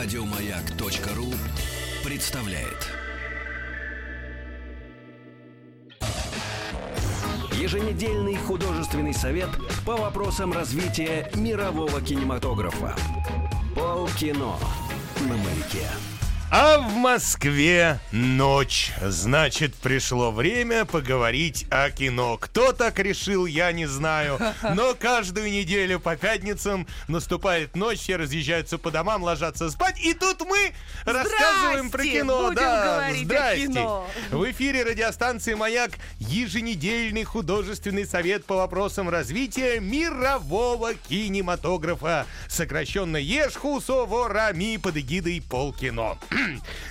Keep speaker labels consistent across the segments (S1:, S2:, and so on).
S1: Радиомаяк.ру представляет. Еженедельный художественный совет по вопросам развития мирового кинематографа. Полкино на маяке.
S2: А в Москве ночь. Значит, пришло время поговорить о кино. Кто так решил, я не знаю. Но каждую неделю по пятницам наступает ночь, все разъезжаются по домам, ложатся спать. И тут мы рассказываем про кино.
S3: Будем
S2: да,
S3: говорить о
S2: здрасте.
S3: кино.
S2: В эфире радиостанции «Маяк» еженедельный художественный совет по вопросам развития мирового кинематографа. Сокращенно ЕШХУСОВОРАМИ под эгидой полкино.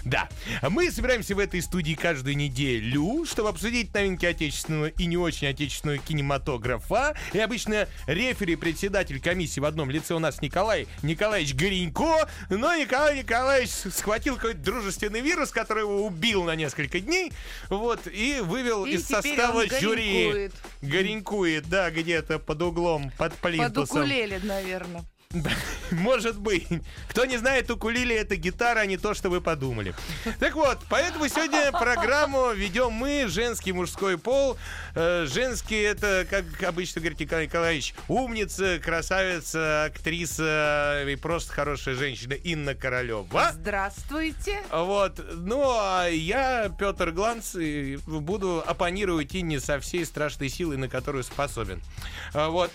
S2: Да, мы собираемся в этой студии каждую неделю, чтобы обсудить новинки отечественного и не очень отечественного кинематографа. И обычно рефери, председатель комиссии в одном лице у нас Николай Николаевич Горенько. Но Николай Николаевич схватил какой-то дружественный вирус, который его убил на несколько дней. Вот, и вывел
S3: И
S2: из состава жюри.
S3: горенькует.
S2: Горенькует, да, где-то под углом, под
S3: Под
S2: плинтусом.
S3: укулеле, наверное.
S2: Может быть. Кто не знает, укулеле это гитара, а не то, что вы подумали. Так вот, поэтому сегодня программу ведем мы, женский, мужской пол. Э, женский это, как обычно говорит Николай Николаевич, умница, красавица, актриса и просто хорошая женщина Инна Королева.
S3: Здравствуйте.
S2: Вот, ну а я, Петр Гланц, буду оппонировать Инне со всей страшной силой, на которую способен. А, Вот.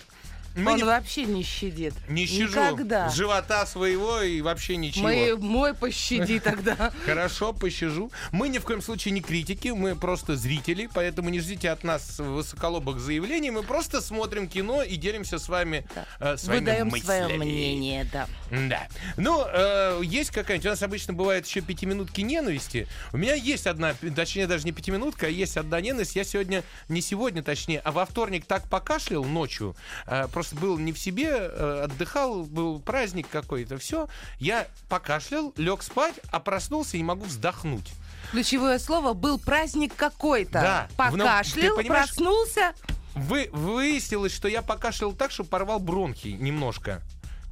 S2: Мы
S3: Он
S2: не-
S3: вообще не щадит.
S2: не щажу
S3: Никогда.
S2: живота своего и вообще ничего.
S3: Мы, мой пощади тогда.
S2: Хорошо, пощажу. Мы ни в коем случае не критики, мы просто зрители, поэтому не ждите от нас высоколобых заявлений. Мы просто смотрим кино и делимся с вами э, своими
S3: Выдаем
S2: мыслями.
S3: свое мнение, да.
S2: Да. Ну, э, есть какая-нибудь... У нас обычно бывает еще пятиминутки ненависти. У меня есть одна, точнее, даже не пятиминутка, а есть одна ненависть. Я сегодня, не сегодня, точнее, а во вторник так покашлял ночью. э, просто был не в себе, э, отдыхал, был праздник какой-то. Все. Я покашлял, лег спать, а проснулся и не могу вздохнуть.
S3: Ключевое слово был праздник какой-то.
S2: Да. Ну,
S3: Покашлял, проснулся.
S2: Вы, выяснилось, что я покашлял так, что порвал бронхи немножко.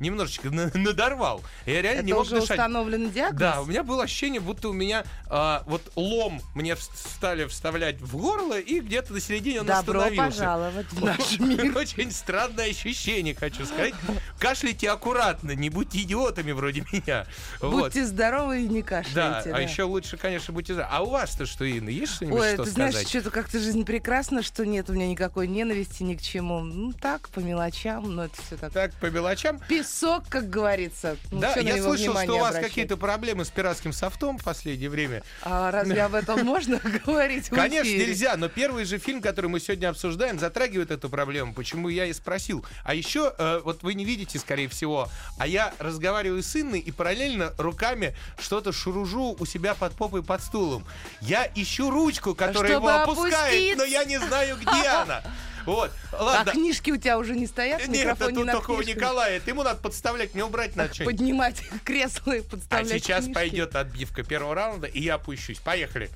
S2: Немножечко на- надорвал. Я реально
S3: Это
S2: не мог
S3: уже
S2: дышать.
S3: установленный диагноз.
S2: Да, у меня было ощущение, будто у меня а, вот лом мне стали вставлять в горло, и где-то на середине он
S3: Добро
S2: остановился.
S3: пожаловать в наш мир.
S2: Очень странное ощущение, хочу сказать. Кашляйте аккуратно, не будьте идиотами вроде меня. Вот.
S3: Будьте здоровы и не
S2: Да,
S3: кашляйте.
S2: а еще лучше, конечно, будьте за. А у вас-то что, Инна, есть что-нибудь,
S3: Ой,
S2: что
S3: ты
S2: сказать?
S3: знаешь, что-то как-то жизнь прекрасна, что нет у меня никакой ненависти ни к чему. Ну так, по мелочам, но это все так.
S2: Так, по мелочам.
S3: Песок, как говорится. Ну,
S2: да, я слышал, что у вас какие-то проблемы с пиратским софтом в последнее время.
S3: А разве об этом можно говорить
S2: Конечно, нельзя, но первый же фильм, который мы сегодня обсуждаем, затрагивает эту проблему. Почему я и спросил. А еще, э, вот вы не видите, скорее всего, а я разговариваю с Инной и параллельно руками что-то шуружу у себя под попой под стулом. Я ищу ручку, которая его опускает, но я не знаю, где она. Вот,
S3: А
S2: ладно.
S3: книжки у тебя уже не стоят?
S2: Нет, это
S3: не
S2: только у? Николая. Это ему надо подставлять, мне убрать что-нибудь.
S3: Поднимать кресло и
S2: А
S3: подставлять
S2: сейчас
S3: книжки.
S2: пойдет отбивка первого раунда, и я опущусь. Поехали.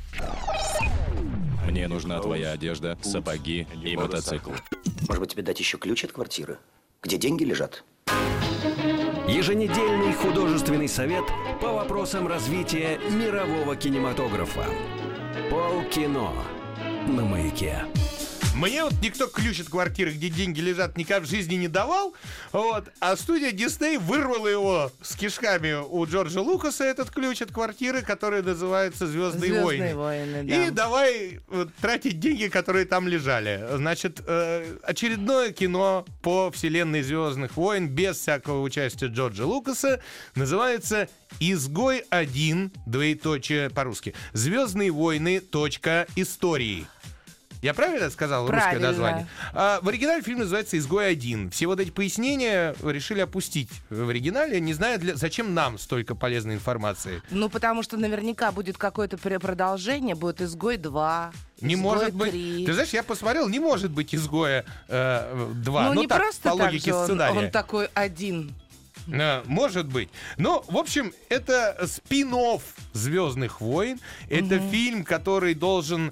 S4: Мне нужна твоя одежда, сапоги и мотоцикл.
S5: Может быть, тебе дать еще ключ от квартиры? Где деньги лежат?
S1: Еженедельный художественный совет по вопросам развития мирового кинематографа. Полкино на маяке.
S2: Мне вот никто ключ от квартиры, где деньги лежат, никак в жизни не давал. Вот. А студия Дисней вырвала его с кишками у Джорджа Лукаса, этот ключ от квартиры, который называется «Звездные,
S3: «Звездные
S2: войны».
S3: войны»,
S2: И
S3: да.
S2: давай вот, тратить деньги, которые там лежали. Значит, э, очередное кино по вселенной «Звездных войн» без всякого участия Джорджа Лукаса называется «Изгой один двоеточие по-русски. Звездные войны. Точка. Истории». Я правильно сказал русское
S3: Правильно.
S2: название? А, в оригинале фильм называется «Изгой один». Все вот эти пояснения решили опустить в оригинале, не зная, для... зачем нам столько полезной информации.
S3: Ну, потому что наверняка будет какое-то продолжение, будет «Изгой 2»,
S2: Не
S3: «Изгой
S2: может быть.
S3: 3».
S2: Ты знаешь, я посмотрел, не может быть изгоя э, два.
S3: Ну, не
S2: так,
S3: просто
S2: по
S3: так
S2: логике
S3: же он,
S2: сценария.
S3: он такой один.
S2: А, может быть. Ну, в общем, это спин Звездных войн. Это фильм, который должен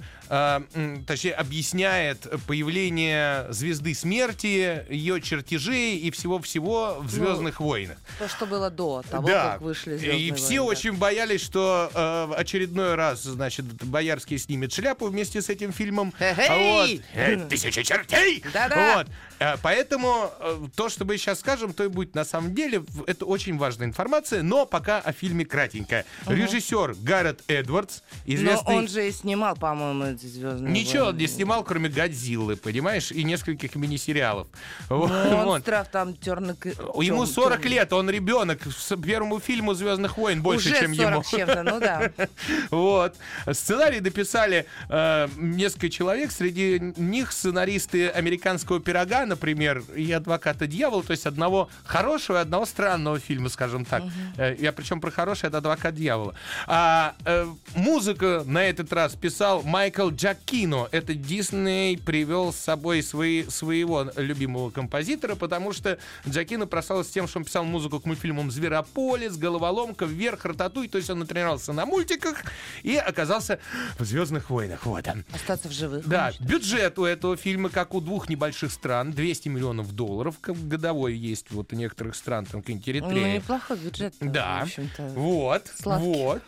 S2: точнее, объясняет появление звезды смерти, ее чертежей и всего-всего в Звездных войнах.
S3: То, что было до того,
S2: да.
S3: как вышли
S2: И
S3: «Звездные
S2: все
S3: войны»,
S2: очень боялись, что э, очередной раз, значит, Боярский снимет шляпу вместе с этим фильмом.
S3: Хе-хей!
S2: А Вот. Э, Тысяча чертей!
S3: Да-да.
S2: Вот. Э, Поэтому э, то, что мы сейчас скажем, то и будет на самом деле. Это очень важная информация, но пока о фильме кратенько. Режиссер Гаррет Эдвардс,
S3: Но
S2: известный...
S3: он же и снимал, по-моему, эти звездные
S2: Ничего он
S3: войны.
S2: не снимал, кроме «Годзиллы», понимаешь, и нескольких мини-сериалов.
S3: Ну, он страх там терный...
S2: Ему 40 лет, он ребенок. Первому фильму Звездных войн больше,
S3: Уже
S2: чем
S3: 40
S2: ему.
S3: чем-то, ну да.
S2: Вот. Сценарий дописали э, несколько человек. Среди них сценаристы американского пирога, например, и адвоката дьявола, то есть одного хорошего и одного странного фильма, скажем так. Э, я причем про хороший это адвокат дьявола. А э, музыку на этот раз писал Майкл Джакино. Это Дисней привел с собой свои, своего любимого композитора, потому что Джакино прославился тем, что он писал музыку к мультфильмам «Зверополис», «Головоломка», «Вверх», «Рататуй». То есть он натренировался на мультиках и оказался в «Звездных войнах». Вот он.
S3: Остаться в живых.
S2: Да,
S3: конечно.
S2: бюджет у этого фильма, как у двух небольших стран, 200 миллионов долларов, годовой есть вот у некоторых стран, там какие-нибудь
S3: Ну,
S2: Эритрея.
S3: неплохой бюджет.
S2: Да,
S3: В общем-то.
S2: вот,
S3: сладкий.
S2: вот.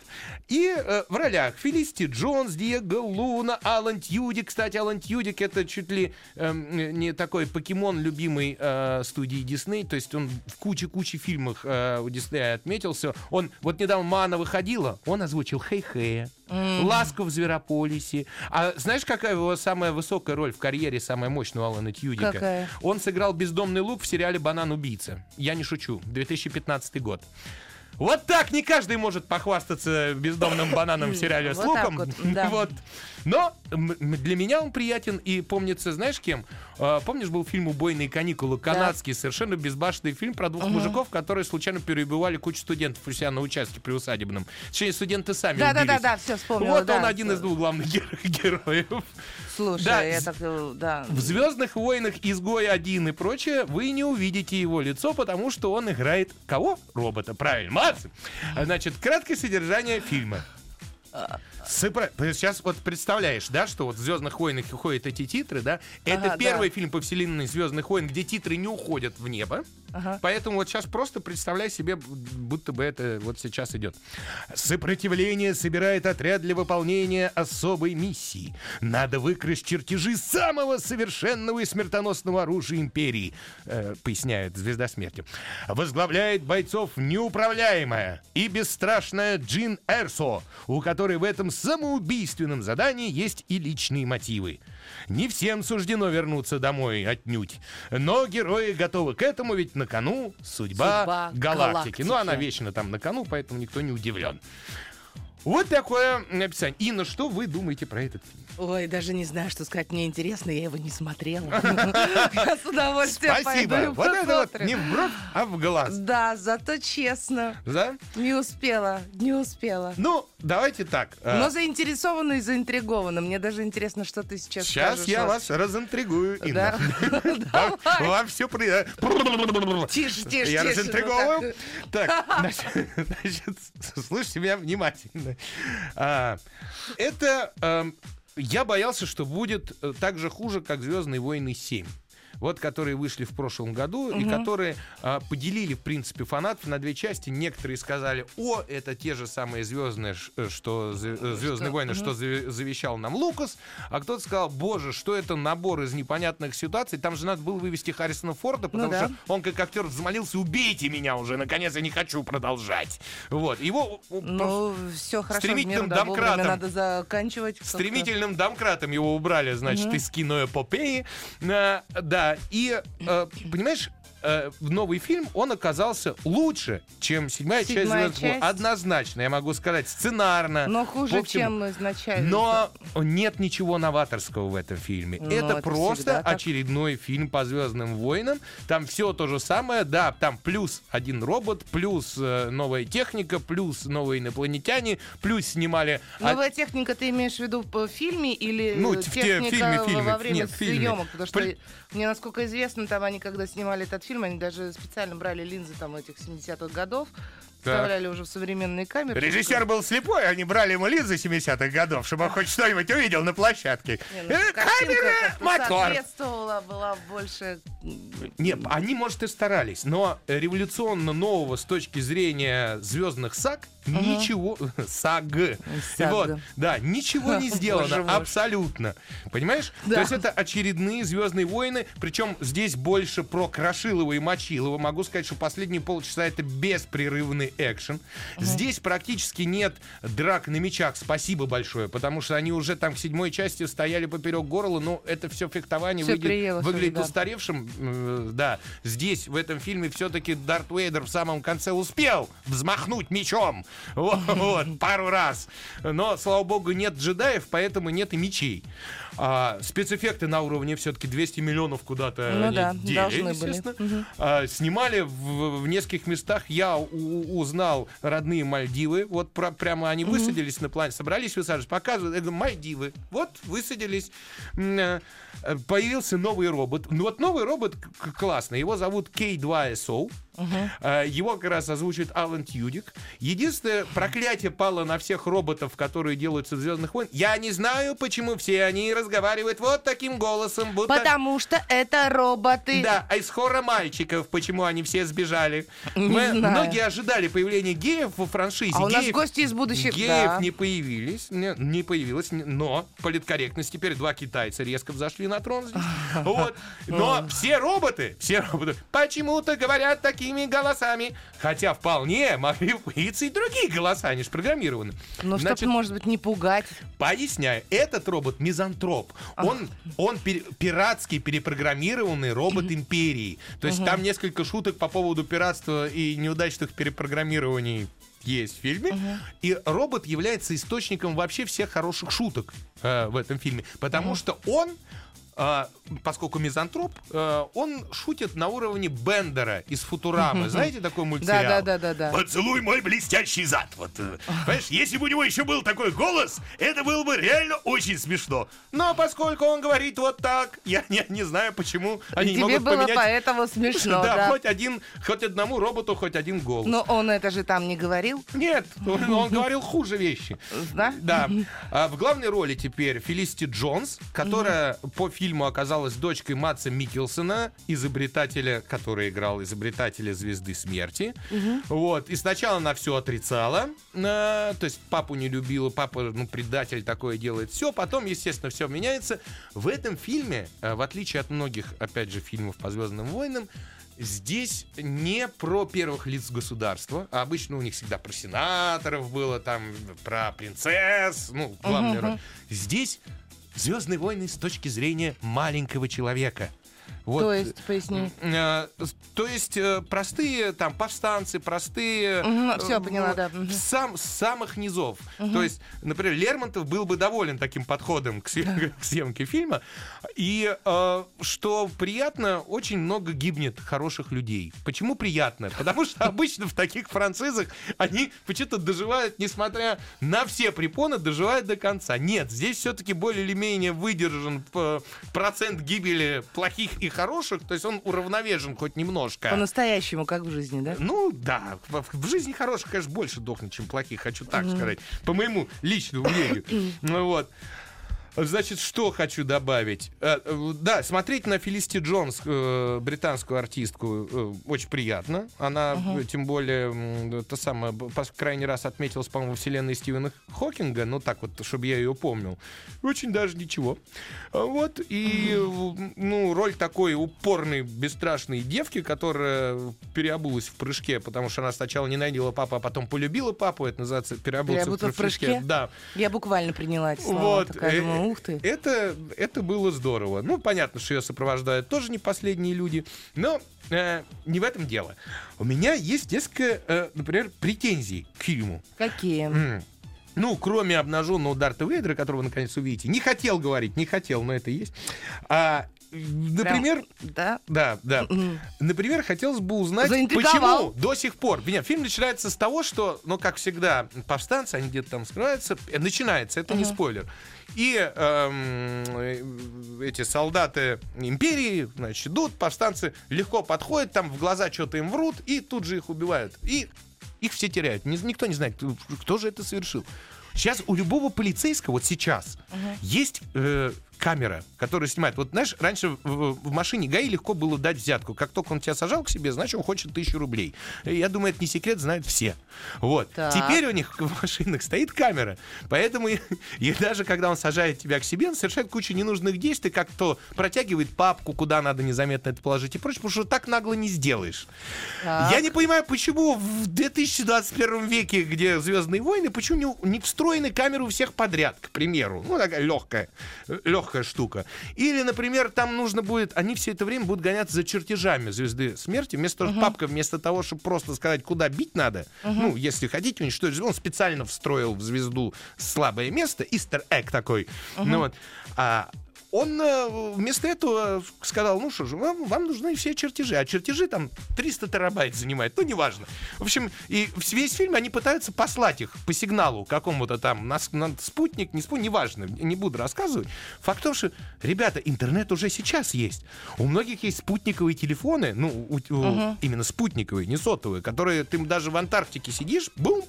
S2: И э, в ролях Фелисити Джонс, Диего Луна, Алан Тьюдик. Кстати, Алан Тьюдик это чуть ли эм, не такой покемон, любимый э, студии Дисней. То есть он в куче-куче фильмах э, у Диснея отметился. Он, вот недавно Мана выходила, он озвучил Хей-Хея. Ласку в Зверополисе. А знаешь, какая его самая высокая роль в карьере, самая мощная у Алана Тьюдика?
S3: Какая?
S2: Он сыграл бездомный лук в сериале «Банан убийца». Я не шучу. 2015 год. Вот так не каждый может похвастаться бездомным бананом в сериале с луком.
S3: вот, да.
S2: Вот. Но для меня он приятен и помнится, знаешь кем? А, помнишь, был фильм «Убойные каникулы», канадский, совершенно безбашенный фильм про двух мужиков, которые случайно перебивали кучу студентов у себя на участке при усадебном. Точнее, студенты сами
S3: Да, да, да,
S2: убились.
S3: да, все вспомнила.
S2: Вот
S3: да.
S2: он один из двух главных геро- героев.
S3: Слушай,
S2: Да,
S3: я так, э, да.
S2: В Звездных войнах Изгой один и прочее вы не увидите его лицо, потому что он играет кого? Робота. Правильно, молодцы. Значит, краткое содержание фильма. Сыпра- Сейчас вот представляешь, да, что вот в Звездных войнах уходят эти титры, да? Это
S3: Ага,
S2: первый
S3: да.
S2: фильм по вселенной Звездных войн, где титры не уходят в небо.
S3: Ага.
S2: Поэтому вот сейчас просто представляй себе, будто бы это вот сейчас идет. Сопротивление собирает отряд для выполнения особой миссии. Надо выкрасть чертежи самого совершенного и смертоносного оружия империи, э, поясняет Звезда Смерти. Возглавляет бойцов неуправляемая и бесстрашная Джин Эрсо, у которой в этом самоубийственном задании есть и личные мотивы. Не всем суждено вернуться домой отнюдь. Но герои готовы к этому, ведь на кону судьба,
S3: Судьба
S2: галактики.
S3: галактики.
S2: Ну, она вечно там на кону, поэтому никто не удивлен. Вот такое описание. Инна, что вы думаете про этот фильм?
S3: Ой, даже не знаю, что сказать. Мне интересно, я его не смотрела. Я с удовольствием
S2: Спасибо. Вот это вот не в бровь, а в глаз.
S3: Да, зато честно.
S2: Да?
S3: Не успела, не успела.
S2: Ну, давайте так. а,
S3: Но заинтересована и заинтригована. Мне даже интересно, что ты сейчас
S2: Сейчас я вас разинтригую? Инна. Вам- все при...
S3: Тише, тише,
S2: Я
S3: тише,
S2: разинтриговываю. Так, значит, слушайте меня внимательно. А, Это... Я боялся, что будет э, так же хуже, как «Звездные войны 7». Вот, которые вышли в прошлом году и которые а, поделили, в принципе, фанатов на две части. Некоторые сказали, о, это те же самые звездные, э, что «Зв- э, Звездные войны, что зави- завещал нам Лукас. А кто-то сказал, боже, что это набор из непонятных ситуаций. Там же надо было вывести Харрисона Форда, потому
S3: да.
S2: что он как актер взмолился, убейте меня уже, наконец, я не хочу продолжать. Вот, его
S3: Ну, все хорошо.
S2: стремительным
S3: меру, да, вовремя
S2: домкратом.
S3: надо заканчивать.
S2: Стремительным домкратом его убрали, значит, из киноэпопеи. А, да, и, э, понимаешь, э, новый фильм он оказался лучше, чем седьмая, часть
S3: Седьмая
S2: «Звездных войн».
S3: часть.
S2: Однозначно, я могу сказать, сценарно.
S3: Но хуже,
S2: всему.
S3: чем изначально.
S2: Но нет ничего новаторского в этом фильме.
S3: Ну,
S2: это
S3: это
S2: просто
S3: всегда так.
S2: очередной фильм по Звездным войнам. Там все то же самое. Да, там плюс один робот, плюс э, новая техника, плюс новые инопланетяне, плюс снимали... а-
S3: Новая техника ты имеешь в виду в фильме или
S2: Ну,
S3: э,
S2: в те-
S3: техника
S2: фильме, фильме.
S3: во время
S2: Нет,
S3: съемок? Потому что
S2: Пл-
S3: мне насколько известно, там они, когда снимали этот фильм, они даже специально брали линзы там этих 70-х годов, вставляли уже в современные камеры.
S2: Режиссер был слепой, они брали ему линзы 70-х годов, чтобы он хоть что-нибудь увидел на площадке.
S3: Не, ну,
S2: Э, Камера, мотор.
S3: соответствовала, была больше...
S2: Не, они, может, и старались, но революционно нового с точки зрения звездных саг ничего... Саг.
S3: Саг.
S2: Вот, да, ничего не сделано, абсолютно. Понимаешь?
S3: Да.
S2: То есть это очередные Звездные войны, причем здесь больше про Крошилова и Мочилова. Могу сказать, что последние полчаса это беспрерывный экшен. Здесь практически нет драк на мечах. Спасибо большое, потому что они уже там в седьмой части стояли поперек горла, но это все фехтование
S3: Всё
S2: выглядит,
S3: приелось
S2: выглядит
S3: да.
S2: устаревшим. Э, Да, здесь, в этом фильме, все-таки Дарт Вейдер в самом конце успел взмахнуть мечом. Вот, пару раз. Но, слава богу, нет джедаев, поэтому нет и мечей. А, спецэффекты на уровне все-таки 200 миллионов куда-то
S3: Ну да,
S2: дели,
S3: должны были.
S2: естественно. А, снимали в, в нескольких местах. Я у- узнал родные Мальдивы. Вот про- прямо они высадились на плане, собрались высаживать, показывают. Я говорю, Мальдивы. Вот высадились. Э, э, Появился новый робот. Ну вот новый робот классный. Его зовут K2SO. Э, Его как раз озвучивает Алан Тьюдик. Единственное проклятие пало на всех роботов, которые делаются в Звездных войнах. Я не знаю, почему все они разговаривают вот таким голосом, будто...
S3: Потому что это роботы.
S2: Да, а из хора мальчиков, почему они все сбежали?
S3: Не
S2: Мы-
S3: знаю.
S2: Многие ожидали появления геев во франшизе.
S3: А у нас
S2: Геев-
S3: гости из будущего.
S2: Геев
S3: Да.
S2: не появились, не, не появилось, но политкорректность теперь два китайца резко взошли на трон здесь. Вот. Но все роботы, все роботы почему-то говорят такими голосами, хотя вполне могли появиться и другие голоса, они же программированы.
S3: Ну,
S2: Значит,
S3: чтобы, может быть, не пугать.
S2: Поясняю, этот робот мизантроп. Он, он пир- пиратский перепрограммированный робот империи. То есть там несколько шуток по поводу пиратства и неудачных перепрограммирований есть в фильме. И робот является источником вообще всех хороших шуток э, в этом фильме. Потому что он поскольку мизантроп, э, он шутит на уровне Бендера из Футурамы. Знаете такой мультсериал?
S3: Да, да, да, да.
S2: Поцелуй мой блестящий зад. Вот, э, понимаешь, если бы у него еще был такой голос, это было бы реально очень смешно. Но поскольку он говорит вот так, я не, не знаю, почему они не
S3: Тебе
S2: могут
S3: было
S2: поменять...
S3: поэтому смешно,
S2: да,
S3: да.
S2: хоть один, хоть одному роботу, хоть один голос.
S3: Но он это же там не говорил,
S2: Нет, он, он говорил хуже вещи.
S3: да?
S2: Да. А в главной роли теперь Фелисити Джонс, которая по фильму оказалась дочкой Матса Микелсона, изобретателя, который играл изобретателя Звезды Смерти. Вот. И сначала она все отрицала. а, то есть папу не любила, папа, ну, предатель такое делает. Все, потом, естественно, все меняется. В этом фильме, а, в отличие от многих, опять же, фильмов по Звездным войнам, Здесь не про первых лиц государства, а обычно у них всегда про сенаторов было, там про принцесс, ну, главная роль. Здесь Звездные войны с точки зрения маленького человека. Вот,
S3: То есть, поясни.
S2: э, с- то есть э, простые там повстанцы, простые...
S3: Мгм,
S2: э,
S3: всё, поняла, да.
S2: Сам, с самых низов. То есть, например, Лермонтов был бы доволен таким подходом к, съем- к съемке фильма. И э, что приятно, очень много гибнет хороших людей. Почему приятно? Потому что обычно в таких францизах они почему-то доживают, несмотря на все препоны, доживают до конца. Нет, здесь все-таки более или менее выдержан процент гибели плохих и хороших, то есть он уравновешен хоть немножко.
S3: По-настоящему, как в жизни, да?
S2: Ну да, в, в жизни хороших, конечно, больше дохнет, чем плохих, хочу так сказать, по моему личному мнению. Ну вот. Значит, что хочу добавить? Э, э, Да, смотреть на Фелисти Джонс, э, британскую артистку, очень приятно. Она, э, тем более, то самое, крайний раз отметилась, по-моему, во вселенной Стивена Хокинга, ну так вот, чтобы я ее помнил. Очень даже ничего. А Вот, и, ну, роль такой упорной, бесстрашной девки, которая переобулась в прыжке, потому что она сначала ненавидела папу, а потом полюбила папу, это называется переобуться,
S3: Переобуться в прыжке?
S2: Да.
S3: Я буквально приняла эти слова.
S2: Вот.
S3: Такая, думаю, ух ты.
S2: Это, это было здорово. Ну, понятно, что ее сопровождают тоже не последние люди, но э, не в этом дело. У меня есть несколько, э, например, претензий к фильму.
S3: Какие?
S2: М. Ну, кроме обнаженного Дарта Вейдера, которого вы наконец увидите. Не хотел говорить, не хотел, но это есть. А, например,
S3: Да?
S2: да, да. Например, хотелось бы узнать, почему до сих пор. Нет, фильм начинается с того, что, ну, как всегда, повстанцы, они где-то там скрываются. Э, Начинается, это не спойлер. И эм, эти солдаты империи, значит, идут, повстанцы легко подходят, там в глаза что-то им врут, и тут же их убивают. И их все теряют. Ни- Никто не знает, кто- же это совершил. Сейчас у любого полицейского, вот сейчас, есть э, камера, которая снимает. Вот знаешь, раньше в, в машине ГАИ легко было дать взятку. Как только он тебя сажал к себе, значит, он хочет тысячу рублей. Я думаю, это не секрет, знают все. Вот.
S3: Так.
S2: Теперь у них в машинах стоит камера. Поэтому и, и даже когда он сажает тебя к себе, он совершает кучу ненужных действий, как то протягивает папку, куда надо незаметно это положить и прочее, потому что так нагло не сделаешь.
S3: Так.
S2: Я не понимаю, почему в 2021 веке, где Звездные войны, почему не, не встроены камеры у всех подряд, к примеру. Ну, такая легкая, легкая штука. Или, например, там нужно будет, они все это время будут гоняться за чертежами Звезды Смерти. Вместо того, папка, вместо того, чтобы просто сказать, куда бить надо, ну, если хотите уничтожить, он специально встроил в звезду слабое место, истер эк такой. Ну вот. А он э, вместо этого сказал, ну что же, вам, вам нужны все чертежи. А чертежи там 300 терабайт занимают, ну неважно. В общем, и весь фильм они пытаются послать их по сигналу какому-то там, на, на спутник, не спутник, неважно, не буду рассказывать. Факт в том, что, ребята, интернет уже сейчас есть. У многих есть спутниковые телефоны, ну, у- у- именно спутниковые, не сотовые, которые ты даже в Антарктике сидишь, бум,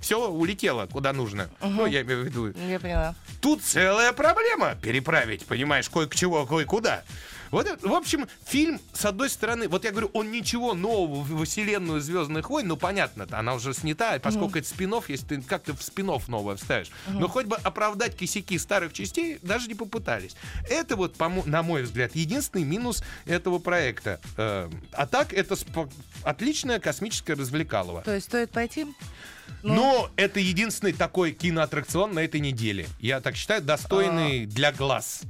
S2: все улетело куда нужно. Ну, я имею в виду,
S3: Я поняла.
S2: Тут целая проблема переправить, понимаешь, кое к чего, кое куда. Вот, в общем, фильм, с одной стороны, вот я говорю, он ничего нового в вселенную Звездных войн, ну, понятно, она уже снята, поскольку это спин если ты как ты в спин новое вставишь. Но хоть бы оправдать косяки старых частей даже не попытались. Это вот, на мой взгляд, единственный минус этого проекта. Э, А так, это отличная космическая развлекалово.
S3: То есть стоит пойти? Ну.
S2: Но это единственный такой киноаттракцион на этой неделе. Я так считаю, достойный для глаз.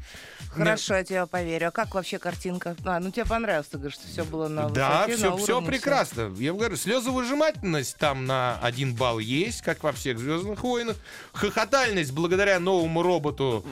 S3: Хорошо, я тебе поверю. А как вообще картинка? А, ну тебе понравилось, ты говоришь, что все было на
S2: Да,
S3: высоте,
S2: все,
S3: на
S2: все прекрасно. Я говорю, слезовыжимательность там на один балл есть, как во всех Звездных войнах. Хохотальность благодаря новому роботу,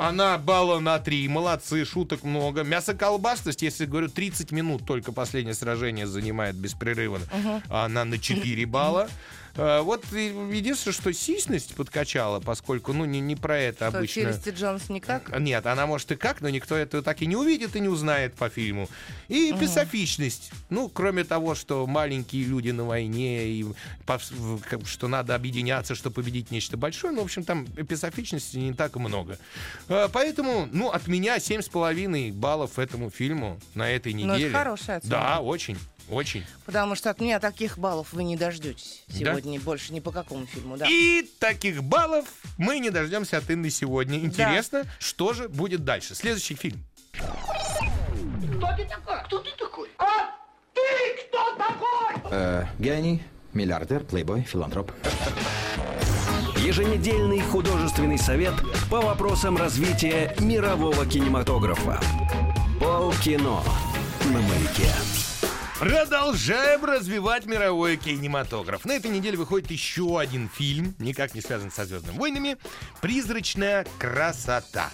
S2: она балла на три. Молодцы, шуток много. Мясоколбасность, если говорю, 30 минут только последнее сражение занимает беспрерывно. Она на 4 балла. А, Вот единственное, что сисьность подкачала, поскольку, ну, не, не про это
S3: Что,
S2: обычно.
S3: Фелисти Джонс никак?
S2: Нет, она может и как, но никто этого так и не увидит и не узнает по фильму. И писофичность. Ну, кроме того, что маленькие люди на войне, и что надо объединяться, чтобы победить нечто большое. Ну, в общем, там писофичности не так много. А, Поэтому, ну, от меня 7,5 баллов этому фильму на этой
S3: Ну, это
S2: неделе.
S3: хорошая оценка.
S2: Да, очень, очень.
S3: Потому что от меня таких баллов вы не дождетесь
S2: Да?
S3: сегодня больше ни по какому фильму. Да.
S2: И таких баллов мы не дождемся от Инны сегодня. Интересно, что же будет дальше. Следующий фильм.
S6: Э, гений, миллиардер, плейбой, филантроп.
S1: Еженедельный художественный совет по вопросам развития мирового кинематографа. Полкино на маяке.
S2: Продолжаем развивать мировой кинематограф. На этой неделе выходит еще один фильм, никак не связан со Звездными войнами. Призрачная красота.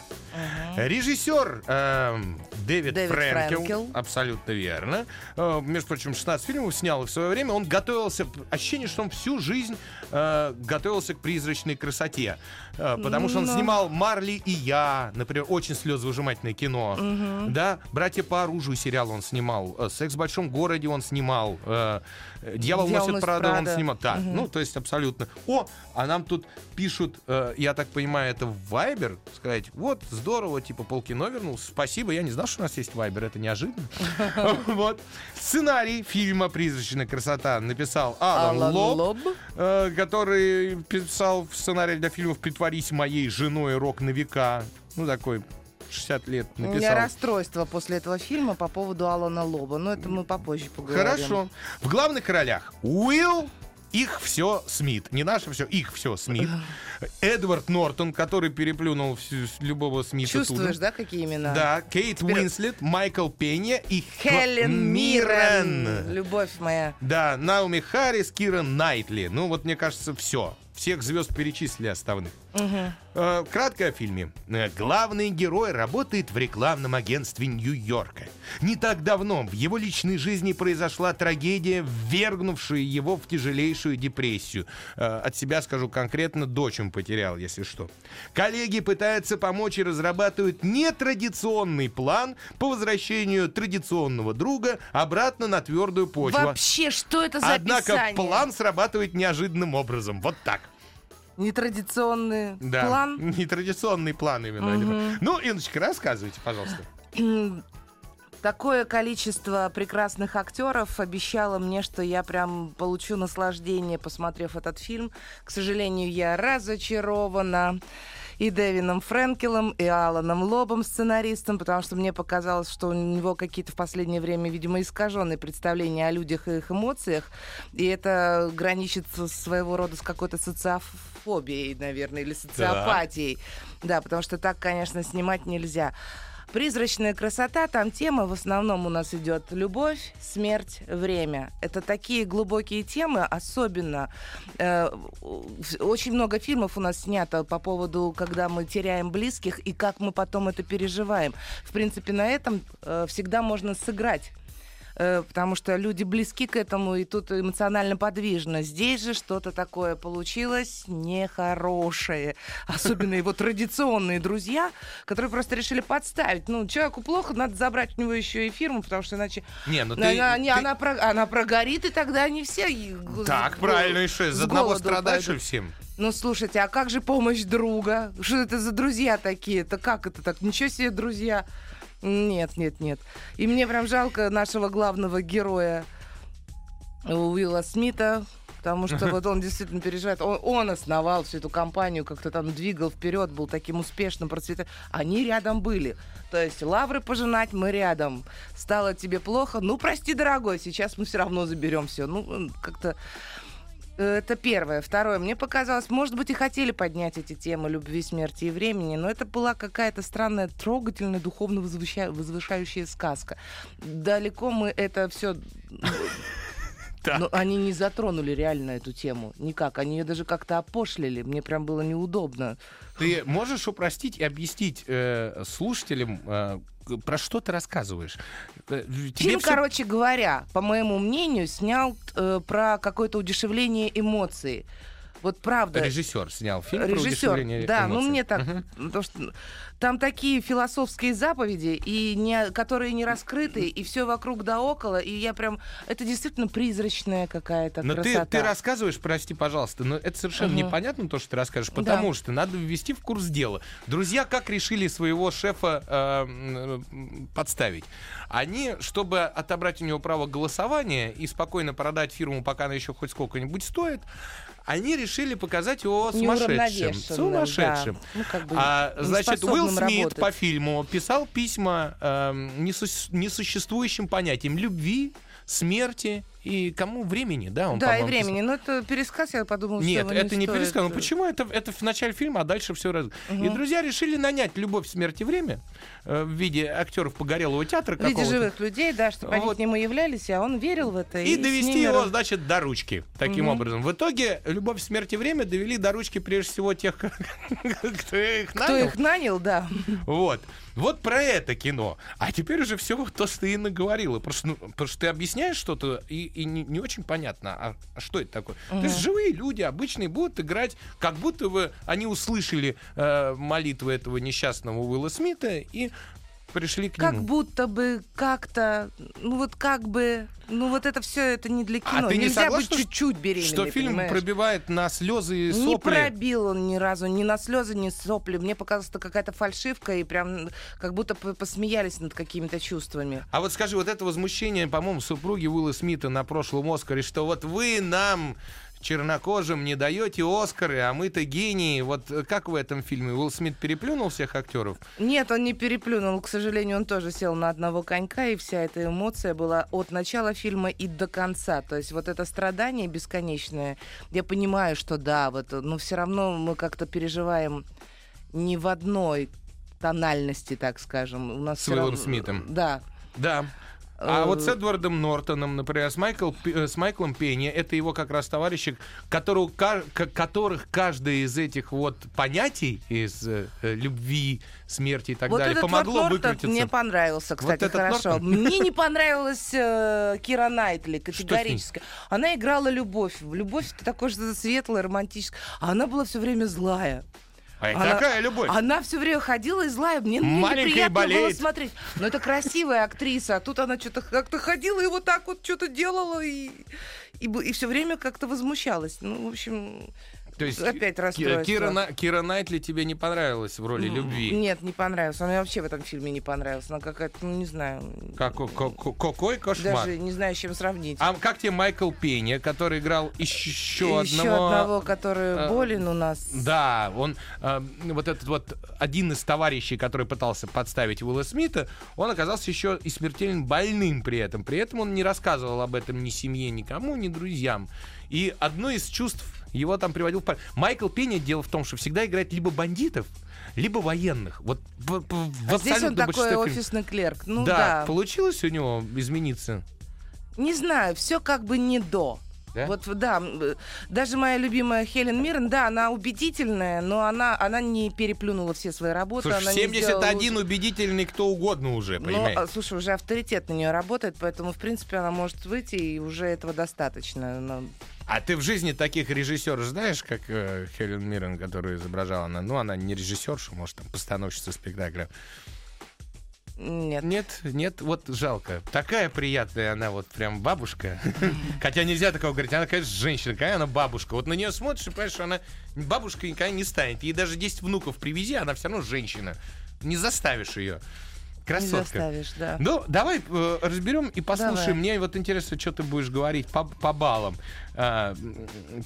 S2: Режиссер эм, Дэвид,
S3: Дэвид
S2: Фрэнкел,
S3: Фрэнкел.
S2: абсолютно верно. Э, между прочим, 16 фильмов снял в свое время. Он готовился, ощущение, что он всю жизнь э, готовился к призрачной красоте. Э, потому что он
S3: Но-
S2: снимал «Марли и я», например, очень слезовыжимательное кино. Да, «Братья по оружию» сериал он снимал. э, «Секс в большом городе» он снимал. э, «Дьявол,
S3: «Дьявол
S2: носит Прада» он снимал. Да, ну, то есть абсолютно. О, а нам тут пишут, э, я так понимаю, это Вайбер, сказать, вот, здорово, типа, полкино вернулся. Спасибо, я не знал, что у нас есть Вайбер, это неожиданно. Вот. Сценарий фильма «Призрачная красота» написал Алан Лоб. э, который писал сценарий для фильмов «Притворись моей женой. Рок на века». Ну, такой 60 лет
S3: У меня
S2: написал.
S3: расстройство после этого фильма по поводу Алана Лоба. Но это мы попозже поговорим.
S2: Хорошо. В главных ролях Уилл их все Смит. Не наше все, их все Смит. Эдвард Нортон, который переплюнул всю- любого Смита
S3: Чувствуешь,
S2: тут.
S3: да, какие имена?
S2: Да, Кейт
S3: Теперь-
S2: Уинслет, Майкл Пенья и
S3: Хелен Миррен. Любовь моя.
S2: Да, Науми Харрис, Кира Найтли. Ну вот мне кажется, все. всех звезд перечислили оставных. Э, Кратко о фильме. Э, Главный герой работает в рекламном агентстве Нью-Йорка. Не так давно в его личной жизни произошла трагедия, ввергнувшая его в тяжелейшую депрессию. Э, От себя скажу конкретно, дочь он потерял, если что. Коллеги пытаются помочь и разрабатывают нетрадиционный план по возвращению традиционного друга обратно на твердую почву.
S3: Вообще, что это за
S2: Однако
S3: описание?
S2: план срабатывает неожиданным образом. Вот так.
S3: Нетрадиционный
S2: Да.
S3: план.
S2: Нетрадиционный план именно. Алина. Ну, Иночка, рассказывайте, пожалуйста.
S3: Такое количество прекрасных актеров обещало мне, что я прям получу наслаждение, посмотрев этот фильм. К сожалению, я разочарована и Дэвином Френкелом, и Аланом Лобом, сценаристом, потому что мне показалось, что у него какие-то в последнее время, видимо, искаженные представления о людях и их эмоциях, и это граничит своего рода с какой-то социофобией, наверное, или социопатией. Да, потому что так, конечно, снимать нельзя. Призрачная красота, там тема в основном у нас идет любовь, смерть, время. Это такие глубокие темы, особенно э, очень много фильмов у нас снято по поводу, когда мы теряем близких и как мы потом это переживаем. В принципе, на этом э, всегда можно сыграть. Э, Потому что люди близки к этому, и тут эмоционально подвижно. Здесь же что-то такое получилось нехорошее. Особенно его традиционные друзья, которые просто решили подставить. Ну, человеку плохо, надо забрать у него еще и фирму, потому что иначе
S2: Не, ну ты...
S3: она, не,
S2: ты-
S3: она, про- она прогорит, и тогда они все...
S2: Так, правильно, и что, из одного страдаешь и всем?
S3: Ну, слушайте, а как же помощь друга? Что это за друзья такие? Это как это так? Ничего себе, друзья. Нет, нет, нет. И мне прям жалко нашего главного героя Уилла Смита, потому что вот он действительно переживает. Он, он основал всю эту компанию, как-то там двигал вперед, был таким успешным, процветающим. Они рядом были. То есть лавры пожинать мы рядом. Стало тебе плохо? Ну, прости, дорогой, сейчас мы все равно заберем все. Ну, как-то это первое. Второе. Мне показалось, может быть, и хотели поднять эти темы любви, смерти и времени, но это была какая-то странная, трогательная, духовно возвыща- возвышающая сказка. Далеко мы это все... Но они не затронули реально эту тему. Никак. Они ее даже как-то опошлили. Мне прям было неудобно.
S2: Ты можешь упростить и объяснить э, слушателям, э, про что ты рассказываешь? Э, тебе
S3: Фильм,
S2: всё-
S3: короче говоря, по моему мнению, снял э, про какое-то удешевление эмоций. Вот правда.
S2: Режиссер снял фильм
S3: Режиссер, да, ну
S2: эмоций.
S3: мне так, потому что там такие философские заповеди, и не, которые не раскрыты, и все вокруг да около, и я прям, это действительно призрачная какая-то
S2: Но ты,
S3: красота.
S2: ты рассказываешь, прости, пожалуйста, но это совершенно
S3: Мгм.
S2: непонятно то, что ты расскажешь, потому
S3: Да.
S2: что надо ввести в курс дела. Друзья как решили своего шефа э, подставить? Они, чтобы отобрать у него право голосования и спокойно продать фирму, пока она еще хоть сколько-нибудь стоит, они решили показать его сумасшедшим. Сумасшедшим.
S3: да. Ну, как бы
S2: А, значит, Уилл Смит
S3: работать.
S2: по фильму писал письма эм, несу- несуществующим понятиям любви, смерти и кому времени, да? Он,
S3: Да, и времени. Но это пересказ, я подумала, что
S2: Нет, это не
S3: стоит.
S2: пересказ. Ну почему это, это в начале фильма, а дальше все раз. И друзья решили нанять любовь, смерть и время э, в виде актеров погорелого театра
S3: В виде живых людей, да, чтобы они
S2: Вот.
S3: к нему являлись, а он верил в это.
S2: И
S3: с
S2: довести его,
S3: раз-
S2: значит, до ручки. Таким образом. В итоге любовь, смерть и время довели до ручки прежде всего тех, кто их
S3: Кто
S2: нанял.
S3: их нанял, да.
S2: Вот. Вот про это кино. А теперь уже все то, что ты и наговорила. Просто, ну, потому что ты объясняешь что-то, и, и не, не очень понятно, а, а что это такое. То есть живые люди, обычные, будут играть, как будто бы они услышали э, молитвы этого несчастного Уилла Смита и пришли к
S3: Как
S2: нему.
S3: будто бы как-то, ну вот как бы, ну вот это все это не для
S2: А
S3: кино.
S2: ты не
S3: Нельзя
S2: согласна,
S3: быть чуть-чуть беременной,
S2: Что фильм
S3: понимаешь?
S2: пробивает на слезы и
S3: Не
S2: сопли.
S3: пробил он ни разу, ни на слезы, ни сопли. Мне показалось, это какая-то фальшивка, и прям как будто посмеялись над какими-то чувствами.
S2: А вот скажи, вот это возмущение, по-моему, супруги Уилла Смита на прошлом Оскаре, что вот вы нам чернокожим не даете Оскары, а мы-то гении. Вот э, как в этом фильме? Уилл Смит переплюнул всех актеров?
S3: Нет, он не переплюнул. К сожалению, он тоже сел на одного конька, и вся эта эмоция была от начала фильма и до конца. То есть вот это страдание бесконечное. Я понимаю, что да, вот, но все равно мы как-то переживаем не в одной тональности, так скажем. У нас
S2: С Уиллом
S3: равно-
S2: Смитом.
S3: Да.
S2: Да. А
S3: Э,
S2: вот с Эдвардом Нортоном, например, с, Майкл, э, с Майклом Пенни, это его как раз товарищи, которого, которых каждое из этих вот понятий, из э, э, любви, смерти и так
S3: вот
S2: далее, помогло
S3: вот
S2: выкрутиться.
S3: мне понравился, кстати,
S2: этот
S3: хорошо.
S2: Нортон?
S3: Мне не понравилась э, Кира Найтли категорически. Она играла любовь. Любовь это такое что-то светлое, романтическое. А она была все время злая.
S2: А
S3: Она-
S2: такая любовь.
S3: Она все время ходила и злая. Мне,
S2: Маленькая и
S3: неприятно было смотреть. Но это красивая актриса. А тут она что-то как-то ходила и вот так вот что-то делала. И, и, все время как-то возмущалась. Ну, в общем,
S2: То есть
S3: опять расстройство.
S2: Кира, На- Кира Найтли тебе не понравилась в роли любви?
S3: Нет, не понравилась. Она мне вообще в этом фильме не понравилась. Она какая-то, ну, не знаю.
S2: Как, ко- ко- какой кошмар.
S3: Даже не знаю, с чем сравнить.
S2: А как тебе Майкл Пенни, который играл еще,
S3: Еще
S2: одного...
S3: одного, который
S2: э,
S3: болен у нас.
S2: Да, он э, вот этот вот один из товарищей, который пытался подставить Уилла Смита, он оказался еще и смертельно больным при этом. При этом он не рассказывал об этом ни семье, никому, ни друзьям. И одно из чувств его там приводил в Майкл Пенни, дело в том, что всегда играет либо бандитов, либо военных. Вот в, в-
S3: А здесь он такой
S2: фильмов.
S3: офисный клерк. Ну
S2: да,
S3: да.
S2: получилось у него измениться.
S3: Не знаю, все как бы не до.
S2: Да?
S3: Вот, да, э, даже моя любимая Хелен Миррен, да, она убедительная, но она, она не переплюнула все свои работы.
S2: Слушай,
S3: она не
S2: 71
S3: сделала лучше.
S2: убедительный кто угодно уже,
S3: Ну,
S2: понимаешь?
S3: а, слушай, уже авторитет на нее работает, поэтому, в принципе, она может выйти, и уже этого достаточно. Но-
S2: А ты в жизни таких режиссеров знаешь, как э, Хелен Миррен, которую изображала она? Ну, она не режиссерша, может, там, постановщица спектакля.
S3: Нет.
S2: Нет, нет, вот жалко. Такая приятная она, вот прям бабушка. Хотя нельзя такого говорить. Она, конечно, женщина, какая она бабушка. Вот на нее смотришь и понимаешь, что она бабушка никогда не станет. Ей даже 10 внуков привези, она все равно женщина. Не заставишь ее.
S3: Не
S2: Красотка.
S3: заставишь, да.
S2: Ну, давай э, разберем и послушаем.
S3: Давай.
S2: Мне вот интересно, что ты будешь говорить по, по баллам, м,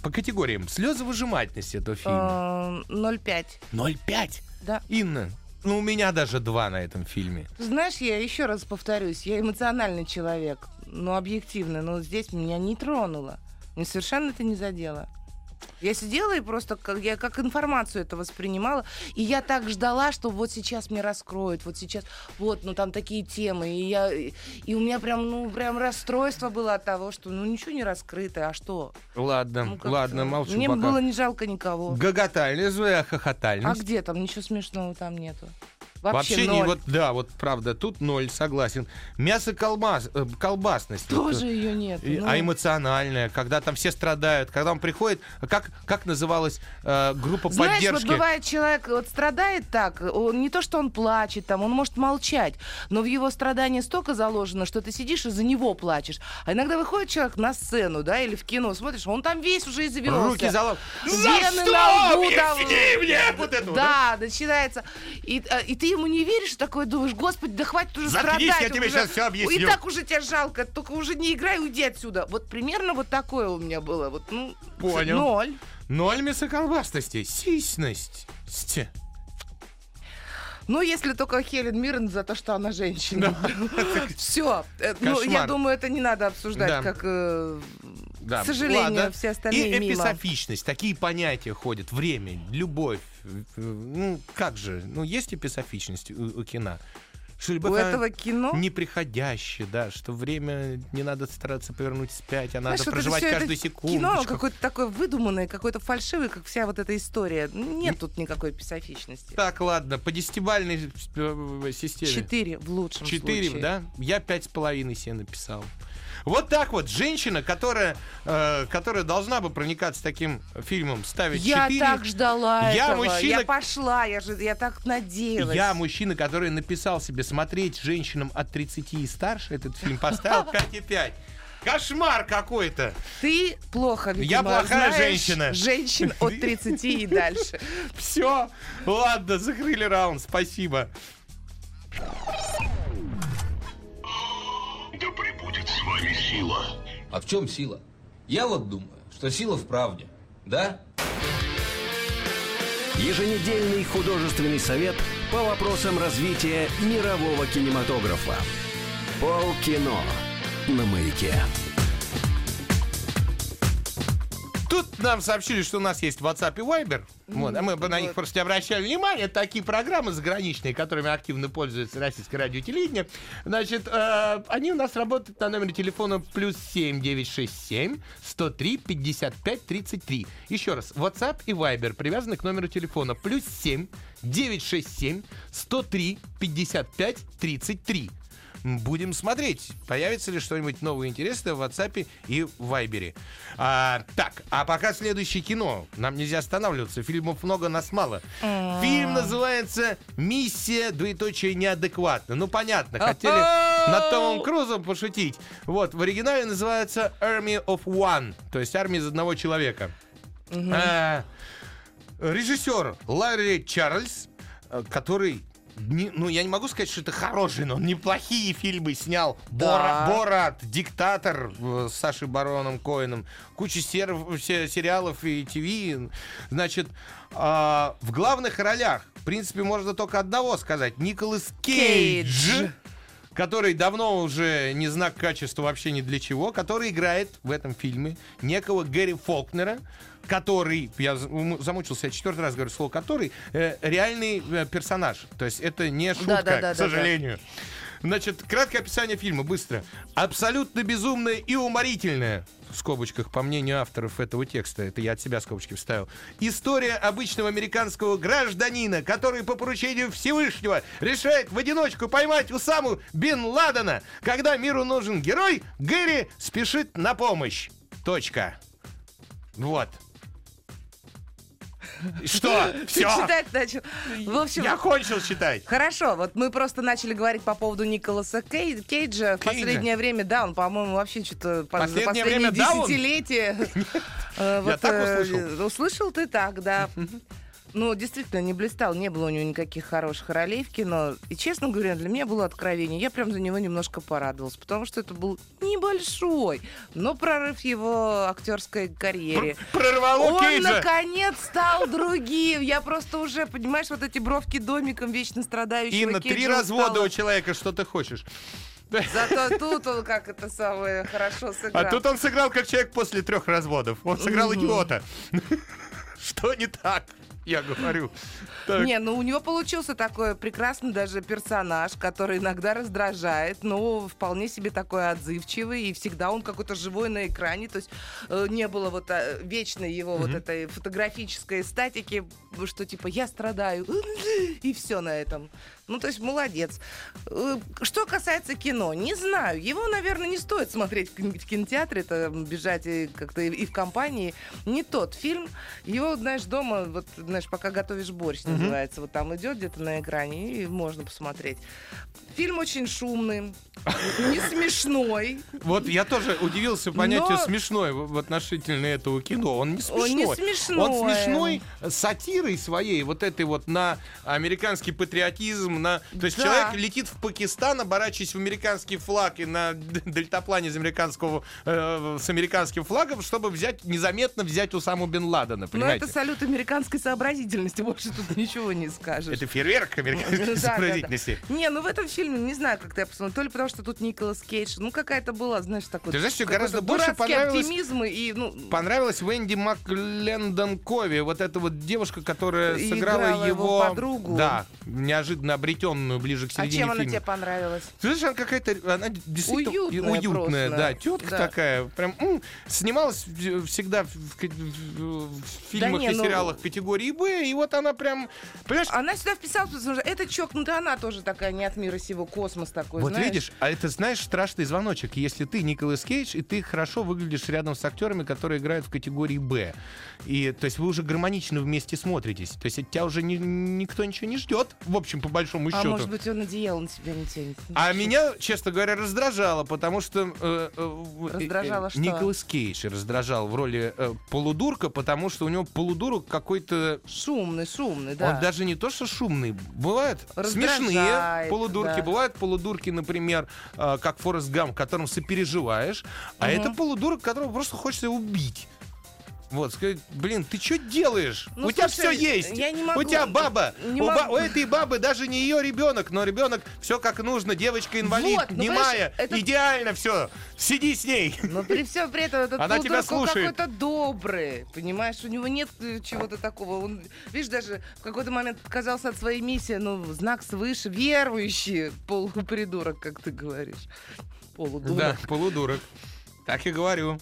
S2: по категориям. Слезовыжимательность этого фильма.
S3: Э, 0,5.
S2: 0,5.
S3: Да.
S2: Инна, ну у меня даже 2 на этом фильме.
S3: Знаешь, я еще раз повторюсь, я эмоциональный человек, но объективно, но здесь меня не тронуло. Мне совершенно это не задело. Я сидела и просто как, я как информацию это воспринимала, и я так ждала, что вот сейчас мне раскроют, вот сейчас, вот, ну там такие темы, и я, и у меня прям, ну прям расстройство было от того, что ну ничего не раскрыто, а что?
S2: Ладно,
S3: Ну, как-то
S2: ладно, молчу
S3: Мне
S2: пока.
S3: было не жалко никого.
S2: Гоготальность,
S3: А
S2: хохотальность.
S3: где там? Ничего смешного там нету.
S2: Вообще,
S3: Вообще,
S2: не
S3: ноль.
S2: вот, да, вот правда, тут ноль, согласен. Мясо колбас, э, колбасность. вот,
S3: Тоже
S2: э,
S3: ее нет.
S2: и- А эмоциональная, когда там все страдают, когда он приходит, как, как называлась э, группа
S3: Знаешь,
S2: поддержки?
S3: вот бывает человек вот страдает так, он, не то что он плачет, там, он может молчать, но в его страдании столько заложено, что ты сидишь и за него плачешь. А иногда выходит человек на сцену, да, или в кино, смотришь, он там весь уже извелся.
S2: Руки за лоб.
S3: Вены
S2: что?
S3: на лбу там.
S2: Мне! Вот это вот,
S3: да, начинается. И, а, и ты ему не веришь, такой думаешь, господи, да хватит уже
S2: Заткнись,
S3: страдать.
S2: я тебе
S3: уже.
S2: щас всё объясню.
S3: И так уже тебя жалко, только уже не играй, уйди отсюда. Вот примерно вот такое у меня было. Вот, ну,
S2: Понял.
S3: Ноль.
S2: Ноль мясоколбасности, сисьность.
S3: Ну, если только Хелен Миррен за то, что она женщина. Все. Ну, я думаю, это не надо обсуждать,
S2: Да.
S3: как... э,
S2: Да,
S3: К сожалению,
S2: ладно.
S3: все остальные
S2: И
S3: мимо.
S2: эписофичность, такие понятия ходят. Время, любовь. э, Ну, как же? Ну, есть эписофичность у, у кино? Что
S3: У этого кино...
S2: неприходящее, да, что время не надо стараться повернуть вспять, а надо
S3: Знаешь, это
S2: проживать каждую секунду.
S3: Кино какое-то такое выдуманное, какое-то фальшивое, как вся вот эта история. Нет тут никакой эписофичности.
S2: Так, ладно, по десятибальной э, системе.
S3: Четыре в лучшем
S2: Четыре,
S3: случае.
S2: да? Я пять с половиной себе написал. Вот так вот, женщина, которая, э, которая должна бы проникаться таким фильмом, ставить
S3: Я
S2: четыре.
S3: так ждала
S2: Я
S3: этого.
S2: мужчина-
S3: Я пошла, я же, я так надеялась.
S2: Я, мужчина, который написал себе смотреть женщинам от 30 и старше этот фильм, поставил 5,5. Кошмар какой-то.
S3: Ты плохо, видимо,
S2: Я плохая
S3: знаешь
S2: женщина.
S3: Женщин от 30 и дальше.
S2: Все, ладно, закрыли раунд, спасибо.
S7: Да пребудет с вами сила.
S8: А в чем сила? Я вот думаю, что сила в правде. Да?
S1: Еженедельный художественный совет по вопросам развития мирового кинематографа. Полкино на маяке.
S2: Тут нам сообщили, что у нас есть WhatsApp и Viber. Вот, а мы бы на них просто не обращали внимания. Это такие программы заграничные, которыми активно пользуется российское радио телевидение. Значит, э, они у нас работают на номере телефона плюс 7 967 103 55 33. Еще раз, WhatsApp и Viber привязаны к номеру телефона плюс 7 967 103 55 33. Будем смотреть, появится ли что-нибудь новое интересное в WhatsApp и в Viber. А, так, а пока следующее кино. Нам нельзя останавливаться. Фильмов много, нас мало. Фильм называется «Миссия, двоеточие, неадекватно». Ну, понятно, хотели над Томом Крузом пошутить. Вот, в оригинале называется «Army of One», то есть «Армия из одного человека». А, Режиссер Ларри Чарльз, э, который не- ну, я не могу сказать, что это хороший, но он неплохие фильмы снял.
S3: Да.
S2: Бора- Борат, Диктатор э, с Сашей Бароном Коэном, куча сер- се- сериалов и ТВ. Значит, а, в главных ролях, в принципе, можно только одного сказать. Николас Кейдж.
S3: Кейдж.
S2: Который давно уже не знак качества вообще ни для чего, который играет в этом фильме некого Гэри Фолкнера, который, я замучился, я четвертый раз говорю слово который, э, реальный э, персонаж. То есть это не шутка,
S3: Да-да-да-да-да.
S2: к сожалению. Значит, краткое описание фильма, быстро. Абсолютно безумное и уморительное, в скобочках, по мнению авторов этого текста, это я от себя скобочки вставил, история обычного американского гражданина, который по поручению Всевышнего решает в одиночку поймать Усаму Бен Ладена. Когда миру нужен герой, Гэри спешит на помощь. Точка. Вот. Что?
S3: Ты
S2: Все.
S3: читать начал. В общем,
S2: Я кончил читать.
S3: Хорошо, вот мы просто начали говорить по поводу Николаса Кей- Кейджа. В последнее время, да, он, по-моему, вообще что-то по- за
S2: Последнее
S3: последние
S2: время, да, он?
S3: десятилетия. э, вот,
S2: так
S3: э,
S2: услышал.
S3: Услышал ты так, да. Ну, действительно, не блистал, не было у него никаких хороших ролей в кино. И, честно говоря, для меня было откровение. Я прям за него немножко порадовалась, потому что это был небольшой, но прорыв его актерской карьере.
S2: Прорвало
S3: Он,
S2: Кейджа.
S3: наконец, стал другим. Я просто уже, понимаешь, вот эти бровки домиком вечно страдающего
S2: Инна, три
S3: Кейджа
S2: развода
S3: устала.
S2: у человека, что ты хочешь?
S3: Зато тут он как это самое хорошо сыграл.
S2: А тут он сыграл как человек после трех разводов. Он сыграл идиота. Что не так? Я говорю. Так.
S3: Не, ну у него получился такой прекрасный даже персонаж, который иногда раздражает, но вполне себе такой отзывчивый, и всегда он какой-то живой на экране, то есть э, не было вот э, вечной его вот этой фотографической статики, что типа я страдаю, и все на этом. Ну, то есть молодец. Э, Что касается кино, не знаю. Его, наверное, не стоит смотреть в кин- в кинотеатре, это бежать и как-то и в компании. Не тот фильм. Его, знаешь, дома, вот, знаешь, пока готовишь борщ, называется, вот там идет где-то на экране, и можно посмотреть. Фильм очень шумный, не смешной.
S2: Вот я тоже удивился понятию
S3: Но-
S2: смешной в относительно этого кино. Он не
S3: Он не
S2: смешной.
S3: смешной.
S2: Он смешной сатирой своей, вот этой вот на американский патриотизм, на... То есть
S3: Да.
S2: человек летит в Пакистан, оборачиваясь в американский флаг и на дельтаплане из американского, э, с американским флагом, чтобы взять, незаметно взять Усаму Бен Ладена,
S3: Но
S2: понимаете?
S3: это салют американской сообразительности, больше тут ничего не скажешь.
S2: Это фейерверк американской сообразительности.
S3: Не, ну в этом фильме, не знаю, как ты посмотрел, то ли потому, что тут Николас Кейдж, ну какая-то была, знаешь, такой...
S2: Ты знаешь, что гораздо больше понравилось-
S3: оптимизм и, ну...
S2: Понравилась Венди Маклендон Кови, вот эта вот девушка, которая сыграла
S3: его, подругу.
S2: Да, неожиданно обретенную ближе к
S3: А
S2: середине
S3: чем она
S2: фильма.
S3: тебе понравилась?
S2: Знаешь, она какая-то, она действительно
S3: Уютная
S2: уютная,
S3: просто.
S2: да, тетка
S3: Да.
S2: такая, прям м, снималась всегда в, в- в- в фильмах
S3: не,
S2: и
S3: ну-
S2: сериалах категории Б, и вот она прям, понимаешь,
S3: Она сюда вписалась, потому что это чокнутая, она тоже такая не от мира сего, космос такой,
S2: вот
S3: знаешь.
S2: видишь, а это, знаешь, страшный звоночек, если ты Николас Кейдж, и ты хорошо выглядишь рядом с актерами, которые играют в категории Б. И, то есть вы уже гармонично вместе смотритесь. То есть от тебя уже ни- никто ничего не ждет, в общем, по большому
S3: А
S2: счету.
S3: может быть, он одеяло на себя не тянет.
S2: А меня, честно говоря, раздражало, потому что... э, э, э,
S3: Раздражало
S2: э,
S3: что?
S2: Николас Кейдж раздражал в роли э, полудурка, потому что у него полудурок какой-то...
S3: Шумный, шумный, да.
S2: Он даже не то, что шумный. Бывают
S3: Раздражает,
S2: смешные полудурки,
S3: да.
S2: бывают полудурки, например, э, как Форест Гам, которым сопереживаешь, а это полудурок, которого просто хочется убить. Вот, сказать, блин, ты что делаешь?
S3: Ну,
S2: у тебя
S3: слушай,
S2: все есть.
S3: я не могу.
S2: У тебя баба.
S3: Не
S2: у, ба-
S3: могу.
S2: у этой бабы даже не ее ребенок, но ребенок все как нужно. Девочка инвалид,
S3: Вот, ну,
S2: немая,
S3: это-
S2: идеально все. Сиди с ней.
S3: Но при всем при этом этот
S2: Она тебя слушает.
S3: какой-то добрый, понимаешь? У него нет э, чего-то такого. Он, видишь, даже в какой-то момент отказался от своей миссии, ну, знак свыше, верующий, полупридурок, как ты говоришь. Полудурок.
S2: Да, полудурок. Так и говорю.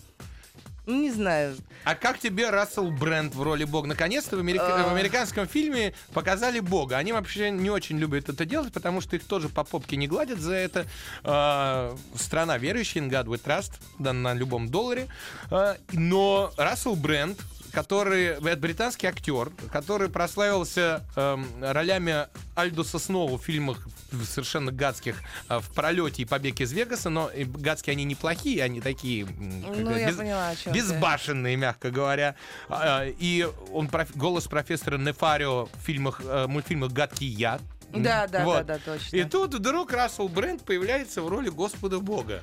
S3: Ну, не знаю.
S2: А как тебе Рассел Брэнд в роли Бога? Наконец-то в, америка-
S3: А.
S2: в американском фильме показали Бога. Они вообще не очень любят это делать, потому что их тоже по попке не гладят за это. А, страна верующая, in God we trust, да, на любом долларе. А, но Рассел Брэнд, который, это британский актер, который прославился эм, ролями Альдуса Сноу в фильмах совершенно гадских э, в пролете и побег из Вегаса, но гадские они неплохие, они такие
S3: Ну,
S2: без-
S3: поняла, о чем ты.
S2: безбашенные, мягко говоря. А, И он проф- голос профессора Нефарио в фильмах, э, мультфильмах «Гадкий я».
S3: Да, да,
S2: Вот.
S3: да, да, точно.
S2: И тут вдруг Рассел Брэнд появляется в роли Господа Бога.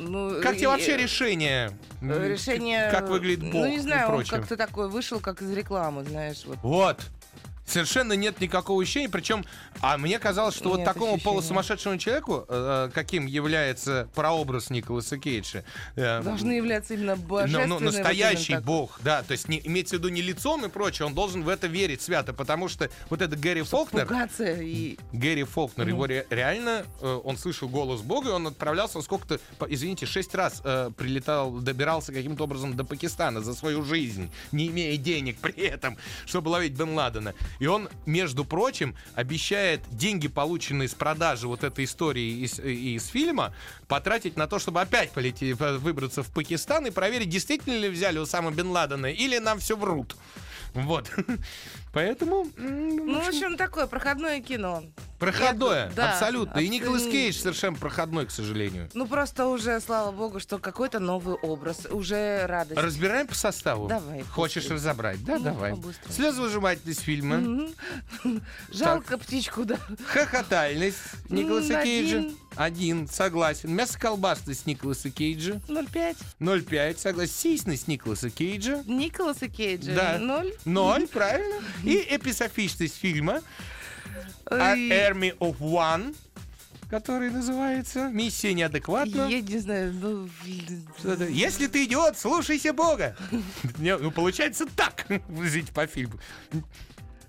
S3: Ну,
S2: Как тебе вообще решение?
S3: Решение...
S2: Как выглядит Бог
S3: Ну, не знаю, он как-то такой вышел, как из рекламы, знаешь, вот.
S2: Вот. Совершенно нет никакого ощущения, причем, а мне казалось, что вот
S3: Нет
S2: такому
S3: ощущения.
S2: полусумасшедшему человеку, э, каким является прообраз Николаса Кейджа, э,
S3: Должны являться именно
S2: Ну,
S3: божественные.
S2: ну,
S3: вот
S2: настоящий
S3: так.
S2: бог, да, то есть не, имеется в виду не лицом и прочее, он должен в это верить свято, потому что вот это Гэри Фолкнер,
S3: Пугаться и...
S2: Гэри Фолкнер, его ре- реально, э, он слышал голос Бога, и он отправлялся сколько-то, извините, шесть раз э, прилетал, добирался каким-то образом до Пакистана за свою жизнь, не имея денег при этом, чтобы ловить Бен Ладена. И он, между прочим, обещает деньги, полученные с продажи вот этой истории из, из фильма, потратить на то, чтобы опять полететь, выбраться в Пакистан и проверить, действительно ли взяли Усама Бен Ладена, или нам все врут. Вот. Поэтому...
S3: Ну, в общем, такое проходное кино.
S2: Проходное,
S3: Я, да,
S2: абсолютно. И Николас Кейдж совершенно проходной, к сожалению.
S3: Ну, просто уже, слава богу, что какой-то новый образ, уже радость.
S2: Разбираем по составу?
S3: Давай.
S2: Хочешь
S3: быстрее.
S2: разобрать? Да,
S3: ну,
S2: давай.
S3: Побыстрее.
S2: Слезовыжимательность фильма.
S3: Mm-hmm. Жалко так. птичку, да.
S2: Хохотальность Николаса Кейджа.
S3: Один,
S2: согласен. Мясо колбасное с Николаса Кейджа.
S3: 0,5.
S2: 0,5, согласен. Сисность Николаса Кейджа.
S3: Николаса Кейджа.
S2: Да.
S3: 0.
S2: 0, правильно. И эписофичность фильма. Army of One который называется «Миссия неадекватна».
S3: Я не знаю, ну...
S2: Но... Если ты идиот, слушайся Бога. Ну, получается так жить по фильму.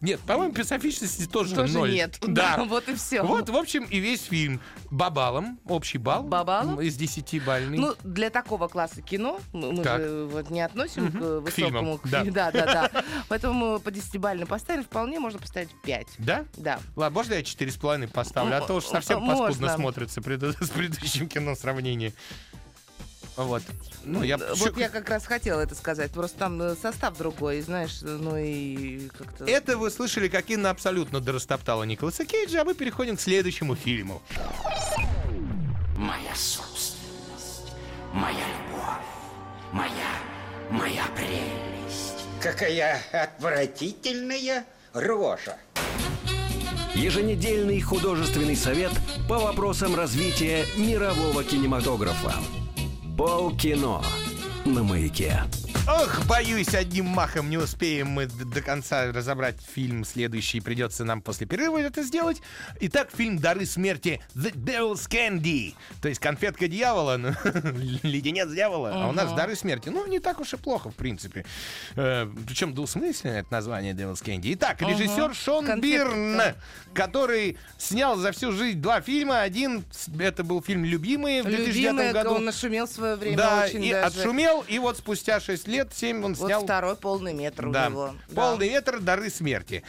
S2: Нет, по-моему, писофичности тоже,
S3: Тоже
S2: ноль.
S3: нет.
S2: Да.
S3: вот и все.
S2: Вот, в общем, и весь фильм бабалом, общий балл.
S3: Бабалом?
S2: Из 10 бальный.
S3: Ну, для такого класса кино мы
S2: Так.
S3: же вот не относим к
S2: К фильмам,
S3: высокому... к
S2: да.
S3: фи- да, да, да. Поэтому по десятибально поставили, вполне можно поставить 5.
S2: да?
S3: Да.
S2: Ладно, можно я 4,5 поставлю? А то уж совсем
S3: Можно.
S2: паскудно смотрится с предыдущим кино в сравнении. Вот. Ну, я...
S3: Вот я как раз хотела это сказать. Просто там э, состав другой, знаешь, ну и как-то...
S2: Это вы слышали, как Инна абсолютно дорастоптала Николаса Кейджа, а мы переходим к следующему фильму.
S5: Моя собственность, моя любовь, моя, моя прелесть.
S9: Какая отвратительная рожа.
S1: Еженедельный художественный совет по вопросам развития мирового кинематографа. Полкино на маяке.
S2: Ох, боюсь, одним махом не успеем мы до конца разобрать фильм следующий. Придется нам после перерыва это сделать. Итак, фильм «Дары смерти» The Devil's Candy. То есть конфетка дьявола, ну, леденец дьявола. А у нас «Дары смерти». Ну, не так уж и плохо, в принципе. Э, причем двусмысленное это название Devil's Candy. Итак, режиссер Шон
S3: Конфетка.
S2: Бирн, который снял за всю жизнь два фильма. Один, это был фильм «Любимые» в 2009
S3: Любимый,
S2: году.
S3: он нашумел в свое время
S2: Да,
S3: очень
S2: и
S3: даже.
S2: отшумел, и вот спустя 6 лет, 7 он
S3: Вот
S2: снял...
S3: второй полный метр у
S2: Да,
S3: него. Да.
S2: полный метр дары смерти.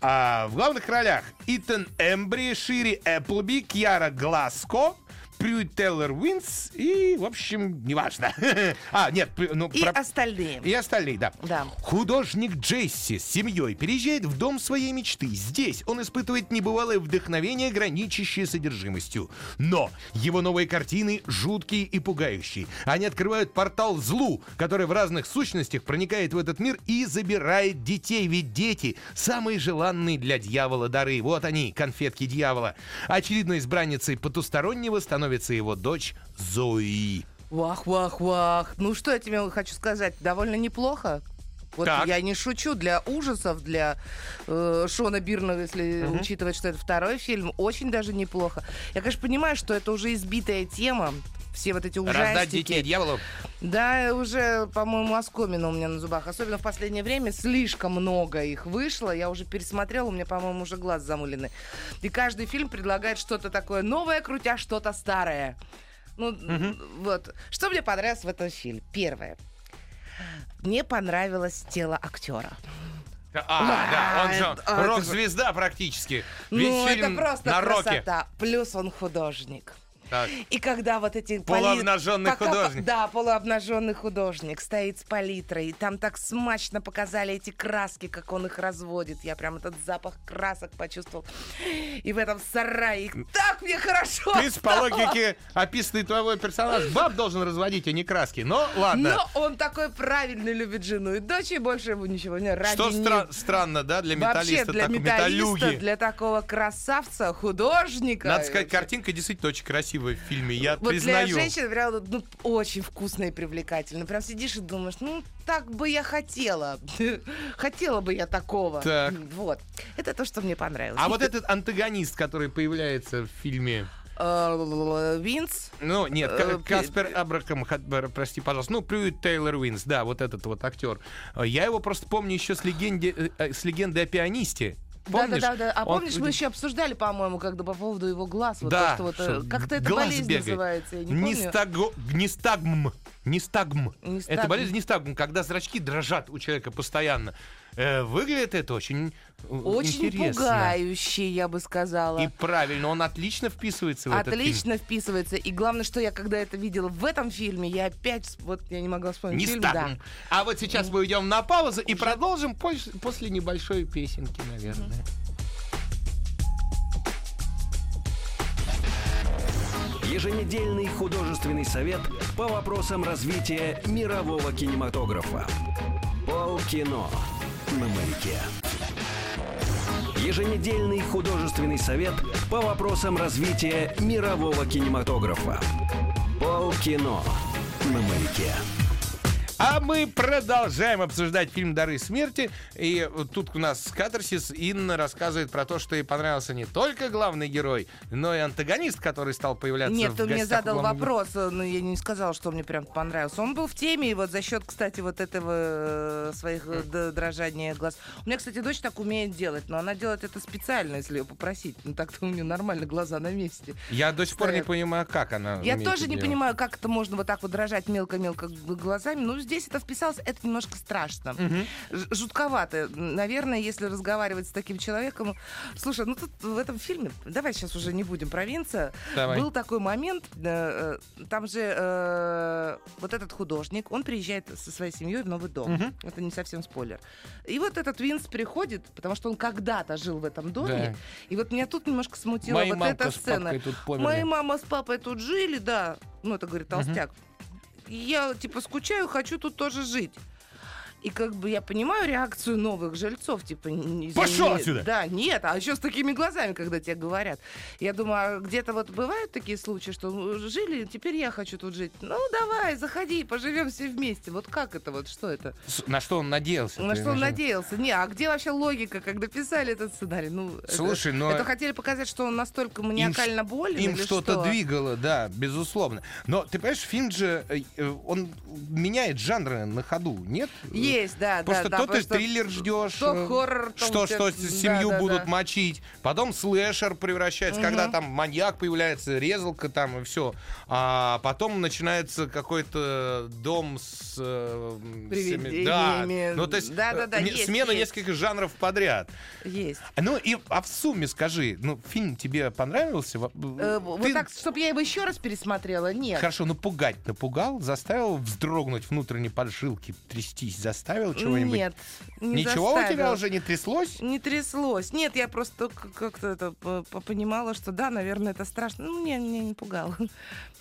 S2: А, в главных ролях Итан Эмбри, Шири Эпплби, Кьяра Гласко, Прюитт Тейлор Винс и, в общем, неважно. а, нет, ну,
S3: И
S2: про-
S3: остальные.
S2: и остальные, да.
S3: Да.
S2: Художник Джесси с семьей переезжает в дом своей мечты. Здесь он испытывает небывалое вдохновение, граничащее с одержимостью. Но его новые картины жуткие и пугающие. Они открывают портал злу, который в разных сущностях проникает в этот мир и забирает детей. Ведь дети — самые желанные для дьявола дары. Вот они, конфетки дьявола. Очередной избранницей потустороннего становится его дочь Зои.
S3: Вах, вах, вах. Ну что я тебе хочу сказать? Довольно неплохо. Вот
S2: Так.
S3: я не шучу, для ужасов, для э, Шона Бирна, если учитывать, что это второй фильм, очень даже неплохо. Я, конечно, понимаю, что это уже избитая тема, все вот эти ужастики.
S2: Раздать детей дьяволу.
S3: Да, уже, по-моему, оскомина у меня на зубах. Особенно в последнее время слишком много их вышло. Я уже пересмотрела, у меня, по-моему, уже глаз замылены. И каждый фильм предлагает что-то такое новое, крутя что-то старое. Ну, вот. Что мне понравилось в этом фильме? Первое. Мне понравилось тело актера.
S2: А, да, он же
S3: а,
S2: рок-звезда практически. Весь
S3: ну,
S2: фильм
S3: это просто
S2: на роке.
S3: красота. Плюс он художник.
S2: Так.
S3: И когда вот эти...
S2: Полуобнаженный
S3: поли-
S2: художник.
S3: Да, полуобнаженный художник стоит с палитрой. И там так смачно показали эти краски, как он их разводит. Я прям этот запах красок почувствовал. И в этом сарае их так мне хорошо
S2: В принципе, по
S3: стало.
S2: логике, описанный твой персонаж баб должен разводить, а не краски. Но ладно.
S3: Но он такой правильный, любит жену и дочь, и больше ему ничего не ради
S2: Что стра- странно, да, для
S3: Вообще,
S2: металлиста,
S3: для
S2: так,
S3: металлиста,
S2: металлюги.
S3: для такого красавца, художника.
S2: Надо сказать, картинка действительно очень красивая в фильме, я
S3: Вот
S2: признаю.
S3: для женщин прям ну, очень вкусно и привлекательно. Прям сидишь и думаешь, ну, так бы я хотела. Хотела бы я такого.
S2: Так.
S3: Вот. Это то, что мне понравилось.
S2: А вот этот антагонист, который появляется в фильме...
S3: Э, Винс.
S2: Ну, нет,
S3: Э,
S2: Каспер Хатбер, прости, пожалуйста. Ну, Прюитт Тейлор Винс, да, вот этот вот актер. Э, Я его просто помню еще с, легенде, э, с легендой о пианисте. Помнишь?
S3: Да, да, да. А
S2: Он-
S3: помнишь, мы еще обсуждали, по-моему, когда по поводу его глаз. Вот
S2: да,
S3: то, что вот, э, как-то это болезнь
S2: бегает.
S3: называется, я не помню.
S2: Нистагм. Нистагм.
S3: Нистагм.
S2: Это болезнь нистагм, когда зрачки дрожат у человека постоянно. Э, выглядит это очень, э,
S3: Очень
S2: интересно.
S3: пугающий, я бы сказала.
S2: И правильно, он отлично вписывается в этот фильм.
S3: Отлично вписывается. И главное, что я когда это видела в этом фильме, я опять, вот я не могла вспомнить фильм, да.
S2: А вот сейчас мы уйдем на паузу и продолжим пос- после небольшой песенки, наверное.
S1: Еженедельный художественный совет по вопросам развития мирового кинематографа. Полкино на маяке. Еженедельный художественный совет по вопросам развития мирового кинематографа. Полкино на маяке.
S2: А мы продолжаем обсуждать фильм «Дары смерти». И тут у нас катарсис. Инна рассказывает про то, что ей понравился не только главный герой, но и антагонист, который стал появляться
S3: Нет,
S2: в
S3: ты мне задал вопрос, но я не сказала, что мне прям понравился. Он был в теме, и вот за счет, кстати, вот этого э, своих э, дрожания глаз. У меня, кстати, дочь так умеет делать, но она делает это специально, если ее попросить. Ну так-то у нее нормально глаза на месте.
S2: Я до сих пор не понимаю, как она
S3: Я тоже не понимаю, как это можно вот так вот дрожать мелко-мелко глазами. Ну, здесь это вписалось, это немножко страшно. Ж- Жутковато. Наверное, если разговаривать с таким человеком... Слушай, ну тут в этом фильме, давай сейчас уже не будем про Винца,
S2: Давай.
S3: был такой момент, э, э, там же э, вот этот художник, он приезжает со своей семьей в новый дом. Это не совсем спойлер. И вот этот Винс приходит, потому что он когда-то жил в этом доме.
S2: Да.
S3: И вот меня тут немножко смутила
S2: Мои
S3: вот эта сцена. Моя мама с папой тут жили, да. Ну, это говорит толстяк. И Я, типа, скучаю, хочу тут тоже жить. И как бы я понимаю реакцию новых жильцов, типа... не-
S2: Пошел
S3: не-
S2: отсюда!
S3: Да, нет, а еще с такими глазами, когда тебе говорят. Я думаю, а где-то вот бывают такие случаи, что ну, жили, теперь я хочу тут жить. Ну, давай, заходи, поживем все вместе. Вот как это вот, что это?
S2: На что он надеялся?
S3: На что он надеялся? Не, а где вообще логика, когда писали этот сценарий? Ну, это-
S2: Слушай, но-
S3: Это хотели показать, что он настолько
S2: Им
S3: маниакально
S2: ш-
S3: болен
S2: Им что-то
S3: что?
S2: двигало, да, безусловно. Но ты понимаешь, фильм же, э, э, он меняет жанры на ходу, нет?
S3: Есть, да,
S2: Просто
S3: да, да.
S2: то ты
S3: потому что
S2: триллер ждешь,
S3: то
S2: э,
S3: хоррор, то
S2: что, что
S3: да,
S2: семью
S3: да,
S2: будут
S3: да.
S2: мочить, потом слэшер превращается, когда там маньяк появляется, резалка там и все, а потом начинается какой-то дом с э,
S3: Привидениями.
S2: да, ну то есть
S3: Да, да, да,
S2: э, не-
S3: есть,
S2: смена
S3: есть.
S2: нескольких жанров подряд.
S3: Есть.
S2: Ну и а в сумме скажи, ну фильм тебе понравился?
S3: Э, вот
S2: Ты-
S3: так, чтобы я его еще раз пересмотрела, нет.
S2: Хорошо, напугать напугал, заставил вздрогнуть внутренние поджилки, трястись, заставил чего-нибудь?
S3: Нет, не
S2: Ничего у тебя
S3: заставил.
S2: уже не тряслось?
S3: Не тряслось. Нет, я просто как-то это понимала, что да, наверное, это страшно. Ну, меня, меня не пугало.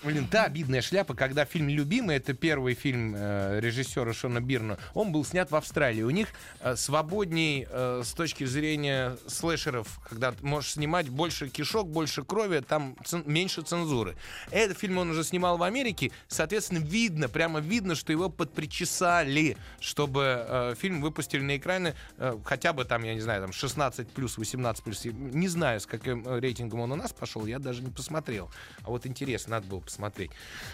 S2: Блин, да, обидная шляпа, когда фильм «Любимый», это первый фильм э, режиссера Шона Бирна, он был снят в Австралии. У них э, свободней э, с точки зрения слэшеров, когда ты можешь снимать больше кишок, больше крови, там цен- меньше цензуры. Этот фильм он уже снимал в Америке, соответственно, видно, прямо видно, что его подпричесали, что чтобы э, фильм выпустили на экраны э, хотя бы там, я не знаю, там 16 плюс, 18 плюс. Не знаю, с каким э, рейтингом он у нас пошел, я даже не посмотрел. А вот интересно, надо было посмотреть.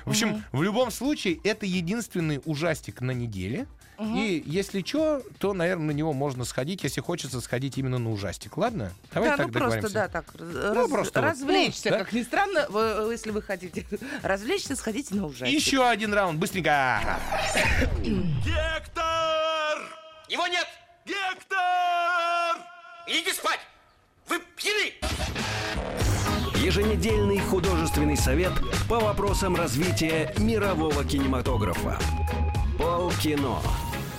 S2: В общем, в любом случае, это единственный ужастик на неделе. И если что, то, наверное, на него можно сходить, если хочется сходить именно на ужастик. Ладно? Давай
S3: да,
S2: так
S3: ну просто,
S2: договоримся.
S3: да, так,
S2: Ну,
S3: раз-
S2: просто вот,
S3: развлечься,
S2: ну, да.
S3: как ни странно, вы- если вы хотите развлечься, сходите на ужастик.
S2: Еще один раунд, быстренько.
S7: Гектор!
S9: Его нет!
S7: Гектор!
S9: Иди спать! Вы пьяны!
S1: Еженедельный художественный совет по вопросам развития мирового кинематографа. Полкино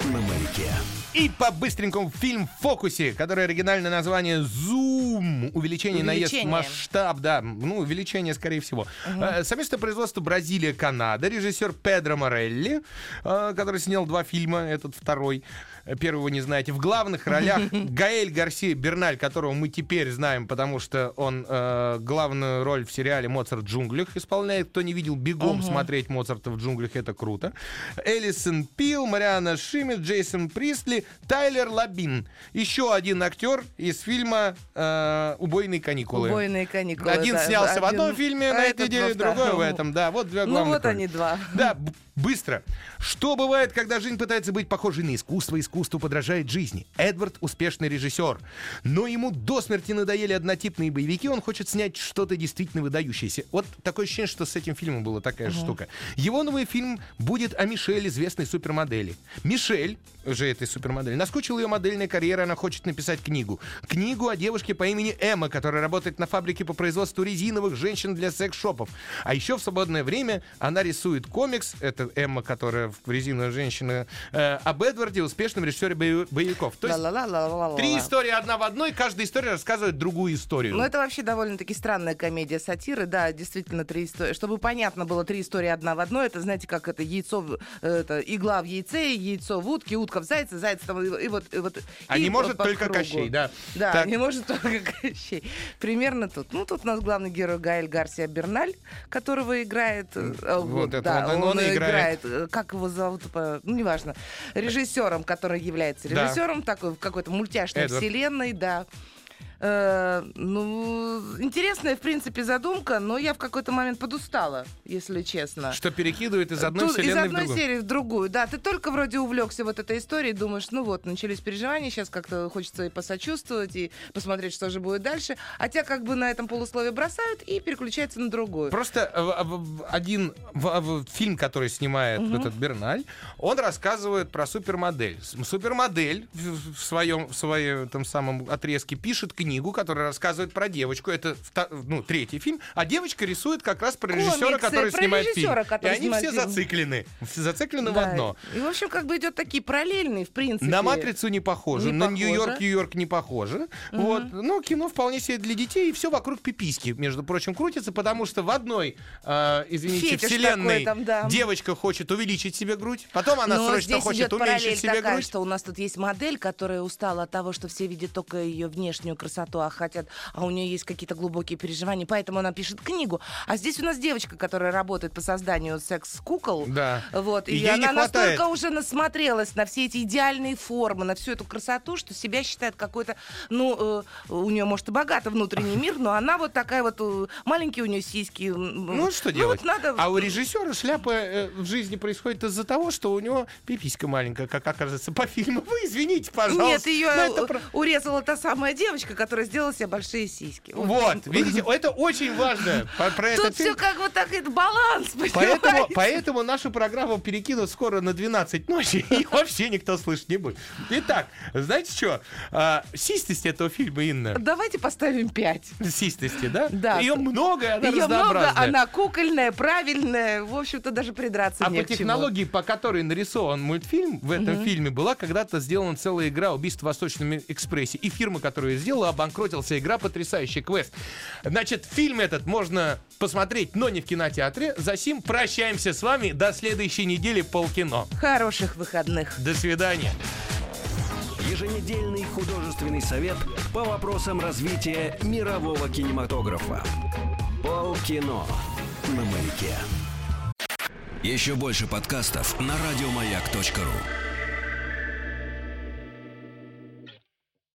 S1: на маяке.
S2: И по-быстренькому фильм в фокусе, который оригинальное название «Зум». Увеличение, наезд,
S3: Увеличение.
S2: масштаб, да, ну, увеличение, скорее всего. Э, Совместное производство Бразилия-Канада. Режиссер Педро Морелли, э, который снял два фильма, этот второй. Вы не знаете. В главных ролях Гаэль Гарсия Берналь, которого мы теперь знаем, потому что он э, главную роль в сериале «Моцарт в джунглях» исполняет. Кто не видел, бегом смотреть «Моцарта в джунглях», это круто. Элисон Пил, Мариана Шиммер, Джейсон Присли, Тайлер Лабин. Еще один актер из фильма э, «Убойные каникулы».
S3: Убойные каникулы.
S2: Один
S3: да,
S2: снялся в
S3: один-
S2: одном фильме
S3: а
S2: на этой неделе, другой в этом. Да, вот две
S3: Ну
S2: главных
S3: вот
S2: роли.
S3: они два.
S2: Да, быстро. Что бывает, когда жизнь пытается быть похожей на искусство, искусство подражает жизни? Эдвард — успешный режиссер. Но ему до смерти надоели однотипные боевики, он хочет снять что-то действительно выдающееся. Вот такое ощущение, что с этим фильмом была такая же штука. Его новый фильм будет о Мишель, известной супермодели. Мишель, же этой супермодели, наскучила ее модельная карьера, она хочет написать книгу. Книгу о девушке по имени Эмма, которая работает на фабрике по производству резиновых женщин для секс-шопов. А еще в свободное время она рисует комикс, это Эмма, которая в резиновая женщина, э, об Эдварде, успешном режиссере боев- боевиков. То есть три истории одна в одной, каждая история рассказывает другую историю.
S3: Ну, это вообще довольно-таки странная комедия сатиры, да, действительно, три истории. Чтобы понятно было, три истории одна в одной, это, знаете, как это яйцо, в- это игла в яйце, яйцо в утке, утка в зайце, заяц там, и, и вот... И вот
S2: А
S3: и
S2: не может
S3: по
S2: только
S3: кругу.
S2: Кощей, да.
S3: Да,
S2: Так.
S3: не может только Кощей. Примерно тут. Ну, тут у нас главный герой Гаэль Гарсия Берналь, которого играет... э, э,
S2: Вот это
S3: да,
S2: он- он и играет.
S3: Э, Как его зовут? Ну, неважно. Режиссером, который является режиссером такой в какой-то мультяшной вселенной, да. Э, ну, интересная, в принципе, задумка, но я в какой-то момент подустала, если честно.
S2: Что перекидывает из одной
S3: Тут из
S2: вселенной в
S3: одной
S2: другую.
S3: серии в другую. Да, ты только вроде увлекся вот этой историей, думаешь, ну вот, начались переживания, сейчас как-то хочется и посочувствовать, и посмотреть, что же будет дальше. А тебя как бы на этом полусловие бросают и переключаются на другую.
S2: Просто в- в- один в- в- фильм, который снимает этот Берналь, он рассказывает про супермодель. Супермодель в в своем в своем там самом отрезке пишет книгу, которая рассказывает про девочку. Это ну, третий фильм. А девочка рисует как раз про режиссера,
S3: Комиксы,
S2: который
S3: про
S2: снимает
S3: режиссера,
S2: фильм. И
S3: который
S2: они
S3: снимает
S2: все
S3: фильм.
S2: зациклены. Все зациклены в
S3: Да.
S2: одно.
S3: И, в общем, как бы идет такие параллельные, в принципе.
S2: На матрицу не похоже,
S3: Не
S2: на. Нью-Йорк, Нью-Йорк не похоже. Вот. Но кино вполне себе для детей, и все вокруг пиписки, между прочим, крутится, потому что в одной, э, извините,
S3: Фетиш
S2: вселенной
S3: там, да.
S2: девочка хочет увеличить себе грудь, потом она
S3: Но
S2: срочно хочет уменьшить себе
S3: такая,
S2: грудь.
S3: что у нас тут есть модель, которая устала от того, что все видят только ее внешнюю красоту, а хотят, а у нее есть какие-то глубокие переживания, поэтому она пишет книгу. А здесь у нас девочка, которая работает по созданию секс-кукол.
S2: Да.
S3: Вот,
S2: И
S3: и, она настолько уже насмотрелась на все эти идеальные формы, на всю эту красоту, что себя считает какой-то, ну, э, у нее, может, и богатый внутренний мир, но она вот такая вот, э, маленькие у нее сиськи.
S2: Ну, что делать?
S3: вот надо...
S2: А у режиссера шляпа э, в жизни происходит из-за того, что у него пиписька маленькая, как оказывается по фильму. Вы извините, пожалуйста.
S3: Нет, ее
S2: но это
S3: урезала та самая девочка, которая сделала себе большие сиськи.
S2: Вот, видите, это очень важно
S3: Тут все как бы так, это баланс,
S2: Поэтому, нашу программу перекинут скоро на 12 ночи, и вообще никто слышать не будет. Итак, знаете что? А, систость этого фильма, Инна,
S3: Давайте поставим пять.
S2: систости, да?
S3: Да.
S2: Ее много, она
S3: Ее много, она кукольная, правильная, в общем-то, даже придраться
S2: А
S3: не
S2: по
S3: к чему.
S2: технологии, по которой нарисован мультфильм, в этом фильме была когда-то сделана целая игра «Убийство в Восточном экспрессе». И фирма, которая ее сделала, обанкротился. Игра потрясающий квест. Значит, фильм этот можно посмотреть, но не в кинотеатре. За сим прощаемся с вами до следующей недели полкино.
S3: Хороших выходных.
S2: До свидания.
S1: Еженедельный художественный совет по вопросам развития мирового кинематографа. Полкино на маяке. Еще больше подкастов на радиомаяк.ру.